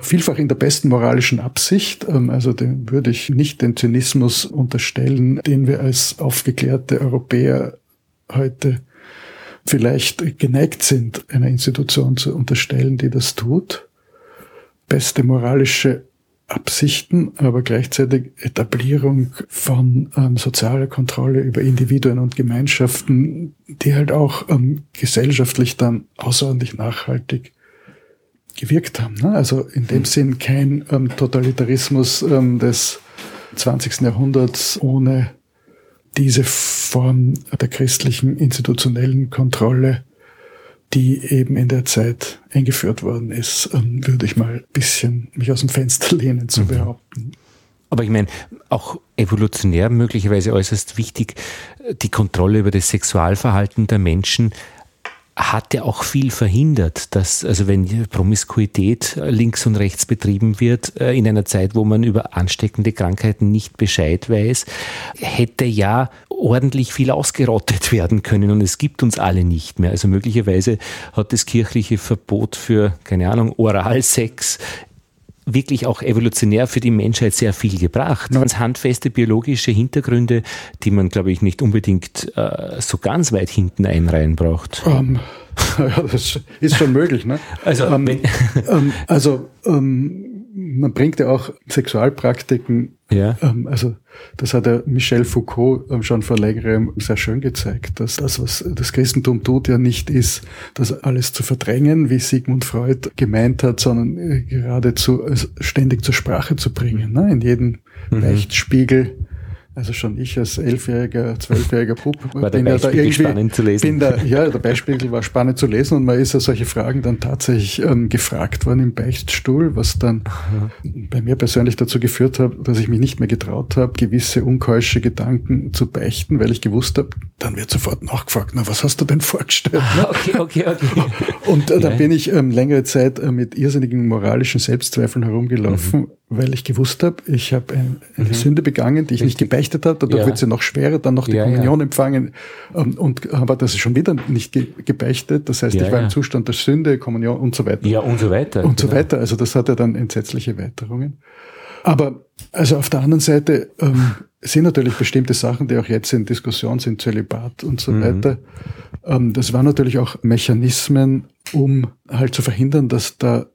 Vielfach in der besten moralischen Absicht, ähm, also dem würde ich nicht den Zynismus unterstellen, den wir als aufgeklärte Europäer heute vielleicht geneigt sind, einer Institution zu unterstellen, die das tut. Beste moralische Absichten, aber gleichzeitig Etablierung von ähm, sozialer Kontrolle über Individuen und Gemeinschaften, die halt auch ähm, gesellschaftlich dann außerordentlich nachhaltig gewirkt haben. Ne? Also in dem Sinn kein ähm, Totalitarismus ähm, des 20. Jahrhunderts ohne diese Form der christlichen institutionellen Kontrolle, die eben in der Zeit eingeführt worden ist, ähm, würde ich mal ein bisschen mich aus dem Fenster lehnen zu mhm. behaupten. Aber ich meine, auch evolutionär möglicherweise äußerst wichtig, die Kontrolle über das Sexualverhalten der Menschen hat ja auch viel verhindert, dass, also wenn Promiskuität links und rechts betrieben wird, äh, in einer Zeit, wo man über ansteckende Krankheiten nicht Bescheid weiß, hätte ja ordentlich viel ausgerottet werden können und es gibt uns alle nicht mehr. Also möglicherweise hat das kirchliche Verbot für, keine Ahnung, Oralsex wirklich auch evolutionär für die Menschheit sehr viel gebracht. Ganz handfeste biologische Hintergründe, die man, glaube ich, nicht unbedingt äh, so ganz weit hinten einreihen braucht. Um, ähm, ja, das ist schon möglich. Ne? Also, ähm, ähm, also um, man bringt ja auch Sexualpraktiken, ja. ähm, also das hat der Michel Foucault ähm, schon vor längerem sehr schön gezeigt, dass das, was das Christentum tut, ja nicht ist, das alles zu verdrängen, wie Sigmund Freud gemeint hat, sondern äh, geradezu ständig zur Sprache zu bringen. Ne? In jedem mhm. Beichtspiegel also schon ich als elfjähriger, zwölfjähriger Bub war bin ja da irgendwie spannend zu lesen. Bin da, ja, der Beispiel war spannend zu lesen und man ist ja solche Fragen dann tatsächlich ähm, gefragt worden im Beichtstuhl, was dann Aha. bei mir persönlich dazu geführt hat, dass ich mich nicht mehr getraut habe, gewisse unkeusche Gedanken zu beichten, weil ich gewusst habe, dann wird sofort nachgefragt, na, was hast du denn vorgestellt? Ne? Okay, okay, okay. Und äh, ja. dann bin ich ähm, längere Zeit äh, mit irrsinnigen moralischen Selbstzweifeln herumgelaufen, mhm weil ich gewusst habe, ich habe ein, eine mhm. Sünde begangen, die ich Richtig. nicht gebeichtet habe. Dadurch ja. wird sie noch schwerer, dann noch die ja, Kommunion ja. empfangen ähm, und aber das ist schon wieder nicht ge gebeichtet. Das heißt, ich war im Zustand der Sünde, Kommunion und so weiter. Ja, und so weiter. Und genau. so weiter. Also das hat ja dann entsetzliche Weiterungen. Aber also auf der anderen Seite ähm, sind natürlich bestimmte Sachen, die auch jetzt in Diskussion sind, Zölibat und so mhm. weiter. Ähm, das waren natürlich auch Mechanismen, um halt zu verhindern, dass da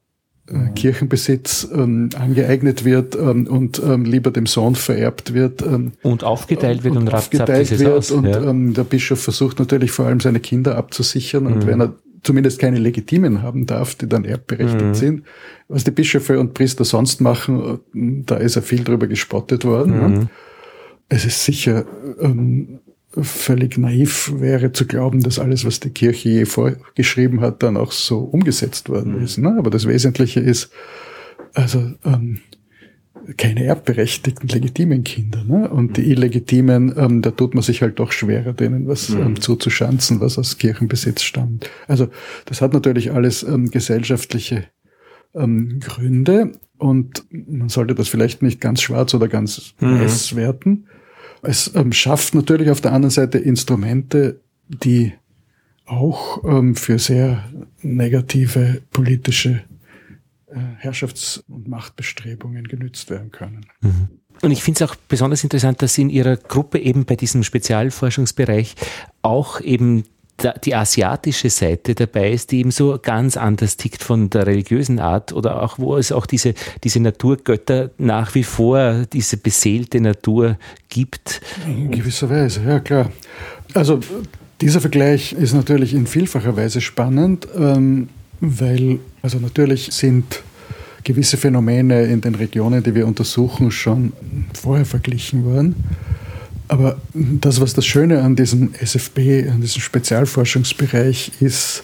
äh, Kirchenbesitz ähm, angeeignet wird ähm, und ähm, lieber dem Sohn vererbt wird. Ähm, und aufgeteilt wird und, und aufgeteilt wird. Aus, und ja. ähm, der Bischof versucht natürlich vor allem seine Kinder abzusichern. Und mhm. wenn er zumindest keine Legitimen haben darf, die dann erbberechtigt mhm. sind, was die Bischöfe und Priester sonst machen, äh, da ist er viel drüber gespottet worden. Ne? Mhm. Es ist sicher ähm, völlig naiv wäre zu glauben, dass alles, was die Kirche je vorgeschrieben hat, dann auch so umgesetzt worden mhm. ist. Ne? Aber das Wesentliche ist, also ähm, keine erbberechtigten legitimen Kinder. Ne? Und die illegitimen, ähm, da tut man sich halt doch schwerer, denen was mhm. ähm, zuzuschanzen, was aus Kirchenbesitz stammt. Also das hat natürlich alles ähm, gesellschaftliche ähm, Gründe und man sollte das vielleicht nicht ganz schwarz oder ganz mhm. weiß werten. Es ähm, schafft natürlich auf der anderen Seite Instrumente, die auch ähm, für sehr negative politische äh, Herrschafts- und Machtbestrebungen genützt werden können. Mhm. Und ich finde es auch besonders interessant, dass Sie in Ihrer Gruppe eben bei diesem Spezialforschungsbereich auch eben die asiatische Seite dabei ist, die eben so ganz anders tickt von der religiösen Art oder auch wo es auch diese, diese Naturgötter nach wie vor, diese beseelte Natur gibt. In gewisser Weise, ja klar. Also dieser Vergleich ist natürlich in vielfacher Weise spannend, ähm, weil also natürlich sind gewisse Phänomene in den Regionen, die wir untersuchen, schon vorher verglichen worden. Aber das, was das Schöne an diesem SFB, an diesem Spezialforschungsbereich ist,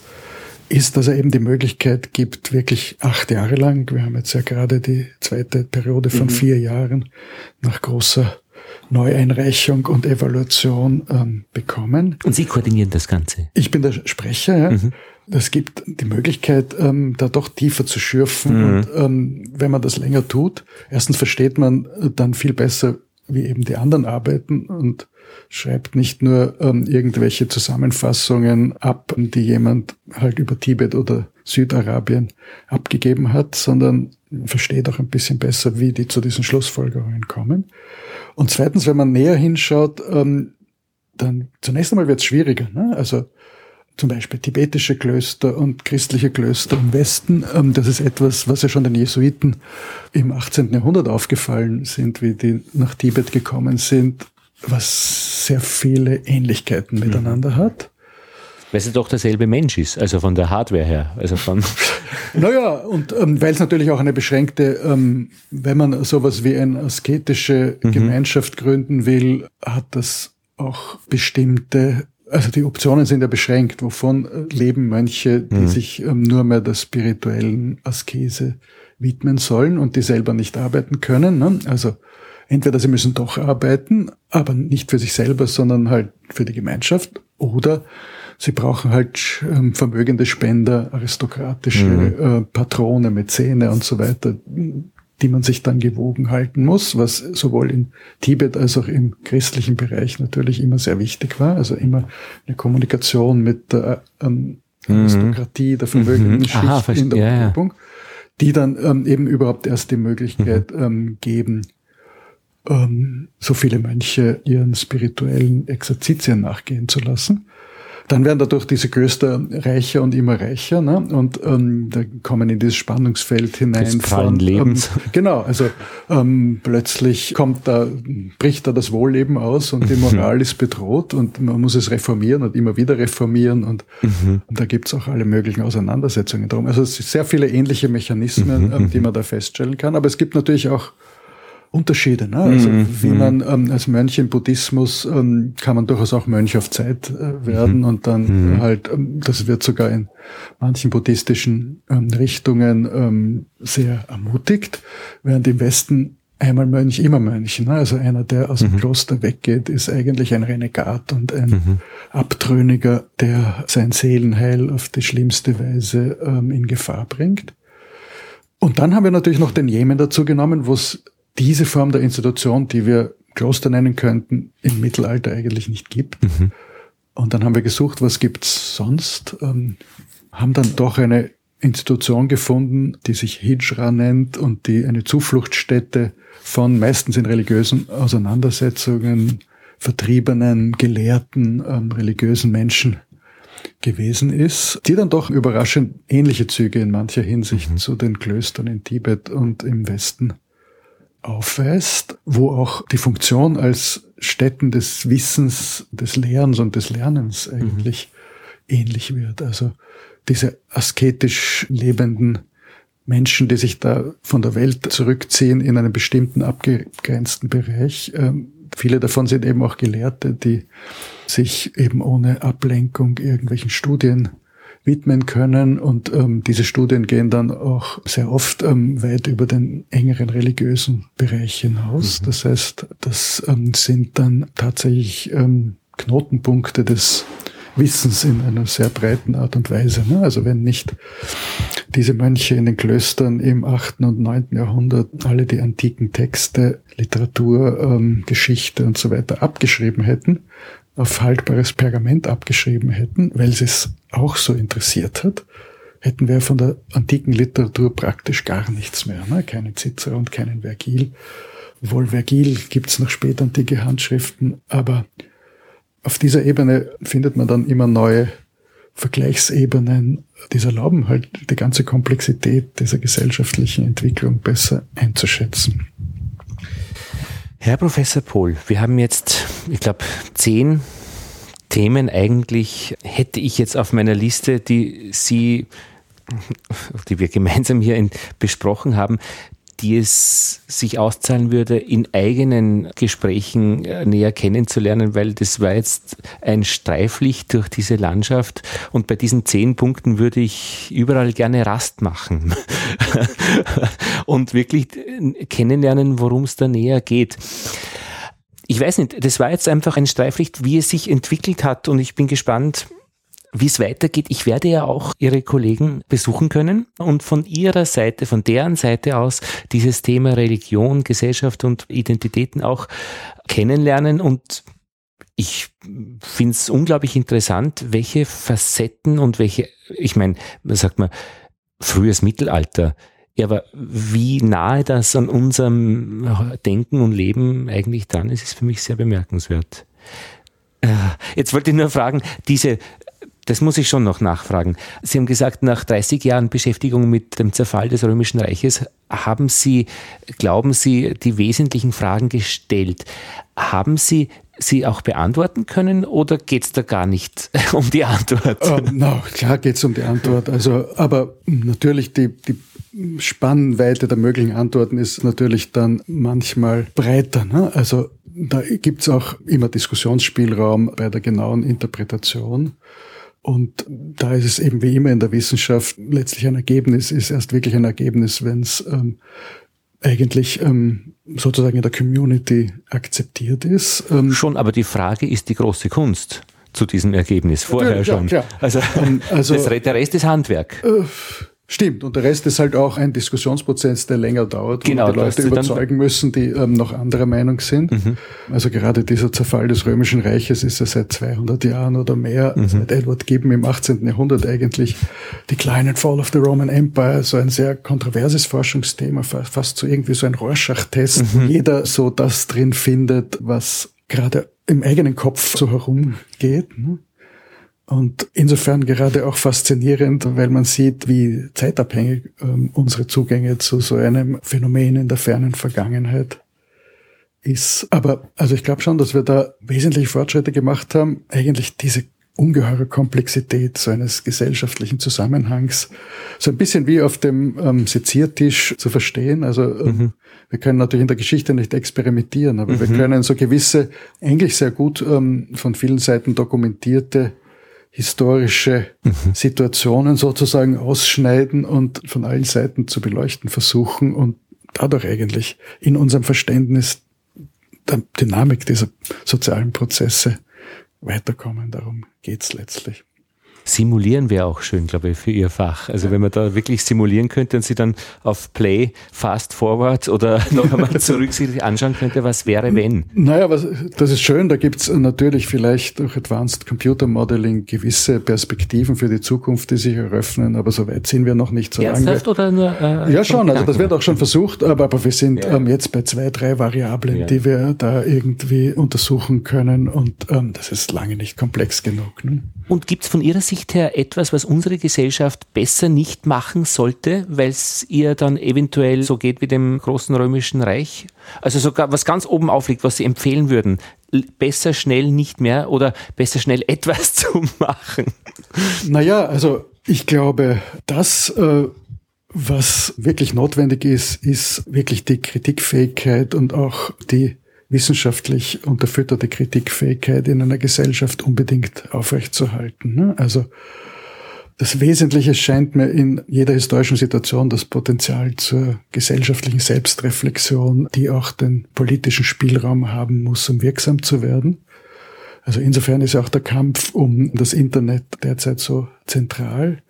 ist, dass er eben die Möglichkeit gibt, wirklich acht Jahre lang, wir haben jetzt ja gerade die zweite Periode von mhm. vier Jahren nach großer Neueinreichung und Evaluation ähm, bekommen. Und Sie koordinieren das Ganze? Ich bin der Sprecher, ja. Mhm. Das gibt die Möglichkeit, ähm, da doch tiefer zu schürfen. Mhm. Und ähm, wenn man das länger tut, erstens versteht man dann viel besser, wie eben die anderen arbeiten und schreibt nicht nur ähm, irgendwelche Zusammenfassungen ab, die jemand halt über Tibet oder Südarabien abgegeben hat, sondern versteht auch ein bisschen besser, wie die zu diesen Schlussfolgerungen kommen. Und zweitens, wenn man näher hinschaut, ähm, dann zunächst einmal wird es schwieriger. Ne? Also zum Beispiel tibetische Klöster und christliche Klöster im Westen. Ähm, das ist etwas, was ja schon den Jesuiten im 18. Jahrhundert aufgefallen sind, wie die nach Tibet gekommen sind, was sehr viele Ähnlichkeiten mhm. miteinander hat. Weil es doch derselbe Mensch ist, also von der Hardware her. Also von naja, und ähm, weil es natürlich auch eine beschränkte, ähm, wenn man sowas wie eine asketische mhm. Gemeinschaft gründen will, hat das auch bestimmte also die Optionen sind ja beschränkt. Wovon äh, leben Mönche, die mhm. sich ähm, nur mehr der spirituellen Askese widmen sollen und die selber nicht arbeiten können? Ne? Also entweder sie müssen doch arbeiten, aber nicht für sich selber, sondern halt für die Gemeinschaft, oder sie brauchen halt ähm, vermögende Spender, aristokratische mhm. äh, Patrone, Mäzene und so weiter, die man sich dann gewogen halten muss, was sowohl in Tibet als auch im christlichen Bereich natürlich immer sehr wichtig war. Also immer eine Kommunikation mit der ähm, mhm. Aristokratie, der vermögenden mhm. Schicht Aha, in der Umgebung, ja, die dann ähm, eben überhaupt erst die Möglichkeit mhm. ähm, geben, ähm, so viele Mönche ihren spirituellen Exerzitien nachgehen zu lassen dann werden dadurch diese Klöster reicher und immer reicher ne? und ähm, da kommen in dieses Spannungsfeld hinein des von Lebens. Ähm, genau, also ähm, plötzlich kommt da bricht da das Wohlleben aus und die Moral ist bedroht und man muss es reformieren und immer wieder reformieren und, mhm. und da gibt's auch alle möglichen Auseinandersetzungen drum. Also es sind sehr viele ähnliche Mechanismen, mhm. ähm, die man da feststellen kann, aber es gibt natürlich auch Unterschiede. Ne? Also mm, wie mhm. man ähm, als Mönch im Buddhismus ähm, kann man durchaus auch Mönch auf Zeit äh, werden mm. und dann mm. halt, ähm, das wird sogar in manchen buddhistischen ähm, Richtungen ähm, sehr ermutigt, während im Westen einmal Mönch, immer Mönch. Ne? Also einer, der aus dem mhm. Kloster weggeht, ist eigentlich ein Renegat und ein mhm. Abtrünniger, der sein Seelenheil auf die schlimmste Weise ähm, in Gefahr bringt. Und dann haben wir natürlich noch den Jemen dazu genommen, wo es diese Form der Institution, die wir Kloster nennen könnten, im Mittelalter eigentlich nicht gibt. Mhm. Und dann haben wir gesucht, was gibt's sonst? Ähm, haben dann doch eine Institution gefunden, die sich Hijra nennt und die eine Zufluchtsstätte von meistens in religiösen Auseinandersetzungen vertriebenen, gelehrten, ähm, religiösen Menschen gewesen ist, die dann doch überraschend ähnliche Züge in mancher Hinsicht mhm. zu den Klöstern in Tibet und im Westen aufweist, wo auch die Funktion als Stätten des Wissens, des Lehrens und des Lernens eigentlich mhm. ähnlich wird. Also diese asketisch lebenden Menschen, die sich da von der Welt zurückziehen in einen bestimmten abgegrenzten Bereich. Ähm, viele davon sind eben auch Gelehrte, die sich eben ohne Ablenkung irgendwelchen Studien widmen können. Und ähm, diese Studien gehen dann auch sehr oft ähm, weit über den engeren religiösen Bereich hinaus. Mhm. Das heißt, das ähm, sind dann tatsächlich ähm, Knotenpunkte des Wissens in einer sehr breiten Art und Weise. Ne? Also wenn nicht diese Mönche in den Klöstern im 8. und 9. Jahrhundert alle die antiken Texte, Literatur, ähm, Geschichte und so weiter abgeschrieben hätten, auf haltbares Pergament abgeschrieben hätten, weil sie es auch so interessiert hat, hätten wir von der antiken Literatur praktisch gar nichts mehr. Ne? Keinen Cicero und keinen Vergil. Wohl Vergil gibt's noch spätantike Handschriften, aber auf dieser Ebene findet man dann immer neue Vergleichsebenen, die es erlauben halt die ganze Komplexität dieser gesellschaftlichen Entwicklung besser einzuschätzen. Herr Professor Pohl, wir haben jetzt, ich glaube, zehn Themen eigentlich, hätte ich jetzt auf meiner Liste, die Sie, die wir gemeinsam hier besprochen haben, die es sich auszahlen würde, in eigenen Gesprächen äh, näher kennenzulernen, weil das war jetzt ein Streiflicht durch diese Landschaft. Und bei diesen zehn Punkten würde ich überall gerne Rast machen. Und wirklich äh, kennenlernen, worum es da näher geht. Ich weiß nicht, das war jetzt einfach ein Streiflicht, wie es sich entwickelt hat. Und ich bin gespannt, wie es weitergeht. Ich werde ja auch Ihre Kollegen besuchen können und von Ihrer Seite, von deren Seite aus dieses Thema Religion, Gesellschaft und Identitäten auch kennenlernen und ich finde es unglaublich interessant, welche Facetten und welche, ich meine, sagt man, frühes Mittelalter, ja, aber wie nahe das an unserem Denken und Leben eigentlich dran ist, ist für mich sehr bemerkenswert. Äh, jetzt wollte ich nur fragen, diese das muss ich schon noch nachfragen. Sie haben gesagt, nach 30 Jahren Beschäftigung mit dem Zerfall des Römischen Reiches haben Sie, glauben Sie, die wesentlichen Fragen gestellt. Haben Sie sie auch beantworten können oder geht es da gar nicht um die Antwort? Uh, no, klar geht es um die Antwort. Also, aber natürlich die, die Spannweite der möglichen Antworten ist natürlich dann manchmal breiter. Ne? Also da gibt es auch immer Diskussionsspielraum bei der genauen Interpretation. Und da ist es eben wie immer in der Wissenschaft letztlich ein Ergebnis, ist erst wirklich ein Ergebnis, wenn es ähm, eigentlich ähm, sozusagen in der Community akzeptiert ist. Ähm, schon, aber die Frage ist die große Kunst zu diesem Ergebnis vorher ja, schon. Ja, also, ähm, also das, der Rest ist Handwerk. Äh, Stimmt, und der Rest ist halt auch ein Diskussionsprozess, der länger dauert, genau, wo die Leute überzeugen müssen, die ähm, noch anderer Meinung sind. Mhm. Also gerade dieser Zerfall des Römischen Reiches ist ja seit 200 Jahren oder mehr, mhm. seit Edward Gibbon im 18. Jahrhundert eigentlich, Decline and Fall of the Roman Empire, so ein sehr kontroverses Forschungsthema, fast so irgendwie so ein Rorschach-Test, mhm. wo jeder so das drin findet, was gerade im eigenen Kopf so herumgeht. Ne? Und insofern gerade auch faszinierend, weil man sieht, wie zeitabhängig ähm, unsere Zugänge zu so einem Phänomen in der fernen Vergangenheit ist. Aber also ich glaube schon, dass wir da wesentlich Fortschritte gemacht haben. Eigentlich diese ungeheure Komplexität so eines gesellschaftlichen Zusammenhangs, so ein bisschen wie auf dem ähm, Seziertisch zu verstehen. Also ähm, mhm. wir können natürlich in der Geschichte nicht experimentieren, aber mhm. wir können so gewisse, eigentlich sehr gut ähm, von vielen Seiten dokumentierte historische mhm. Situationen sozusagen ausschneiden und von allen Seiten zu beleuchten versuchen und dadurch eigentlich in unserem Verständnis der Dynamik dieser sozialen Prozesse weiterkommen. Darum geht's letztlich. Simulieren wäre auch schön, glaube ich, für Ihr Fach. Also wenn man da wirklich simulieren könnte und Sie dann auf Play, Fast Forward oder noch einmal zurück sich anschauen könnte, was wäre, wenn? Naja, was, das ist schön. Da gibt's natürlich vielleicht durch Advanced Computer Modeling gewisse Perspektiven für die Zukunft, die sich eröffnen, aber so weit sind wir noch nicht so Ernsthaft lange. oder nur? Äh, ja, schon. Also das wird auch schon versucht, aber, aber wir sind ja. ähm, jetzt bei zwei, drei Variablen, ja. die wir da irgendwie untersuchen können und ähm, das ist lange nicht komplex genug. Ne? Und gibt's von Ihrer Sicht Sicht her etwas, was unsere Gesellschaft besser nicht machen sollte, weil es ihr dann eventuell so geht wie dem großen römischen Reich? Also sogar was ganz oben aufliegt, was Sie empfehlen würden, besser schnell nicht mehr oder besser schnell etwas zu machen? Naja, also ich glaube, das, äh, was wirklich notwendig ist, ist wirklich die Kritikfähigkeit und auch die wissenschaftlich unterfütterte Kritikfähigkeit in einer Gesellschaft unbedingt aufrechtzuerhalten. Ne? Also das Wesentliche scheint mir in jeder historischen Situation das Potenzial zur gesellschaftlichen Selbstreflexion, die auch den politischen Spielraum haben muss, um wirksam zu werden. Also insofern ist auch der Kampf um das Internet derzeit so zentral.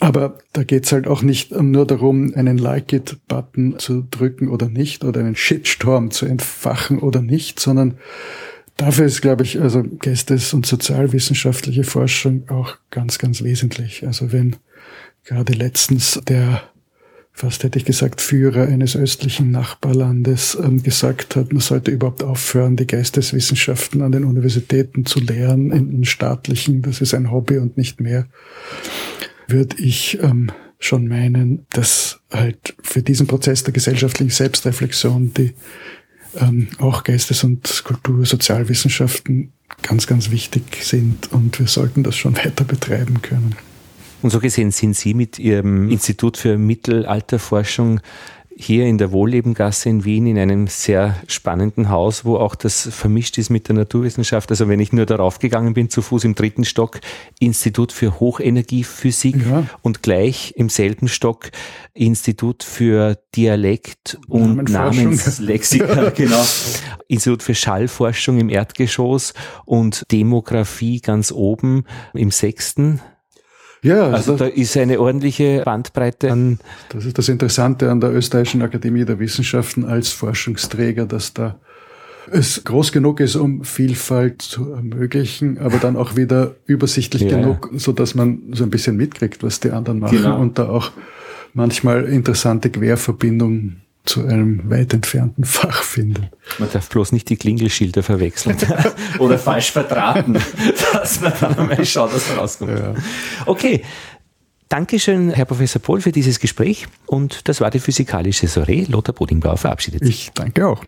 Aber da geht's halt auch nicht nur darum, einen Like-It-Button zu drücken oder nicht oder einen Shitstorm zu entfachen oder nicht, sondern dafür ist, glaube ich, also geistes- und sozialwissenschaftliche Forschung auch ganz, ganz wesentlich. Also wenn gerade letztens der fast hätte ich gesagt, Führer eines östlichen Nachbarlandes ähm, gesagt hat, man sollte überhaupt aufhören, die Geisteswissenschaften an den Universitäten zu lehren, in den staatlichen, das ist ein Hobby und nicht mehr würde ich ähm, schon meinen, dass halt für diesen Prozess der gesellschaftlichen Selbstreflexion die ähm, auch Geistes- und Kultur-, Sozialwissenschaften ganz, ganz wichtig sind und wir sollten das schon weiter betreiben können. Und so gesehen sind Sie mit Ihrem Institut für Mittelalterforschung hier in der Wohllebengasse in Wien in einem sehr spannenden Haus, wo auch das vermischt ist mit der Naturwissenschaft. Also wenn ich nur darauf gegangen bin, zu Fuß im dritten Stock, Institut für Hochenergiephysik ja. und gleich im selben Stock Institut für Dialekt und Namenslexika, genau. Institut für Schallforschung im Erdgeschoss und Demografie ganz oben im sechsten. Ja, also, also da ist eine ordentliche Bandbreite an. Das ist das Interessante an der Österreichischen Akademie der Wissenschaften als Forschungsträger, dass da es groß genug ist, um Vielfalt zu ermöglichen, aber dann auch wieder übersichtlich ja. genug, so dass man so ein bisschen mitkriegt, was die anderen machen genau. und da auch manchmal interessante Querverbindungen zu einem weit entfernten Fach finden. Man darf bloß nicht die Klingelschilder verwechseln oder falsch verdrahten, dass man dann einmal schaut, was rauskommt. Ja. Okay. Dankeschön, Herr Professor Pohl, für dieses Gespräch. Und das war die physikalische Soiree. Lothar Bodingbauer verabschiedet sich. Ich danke auch.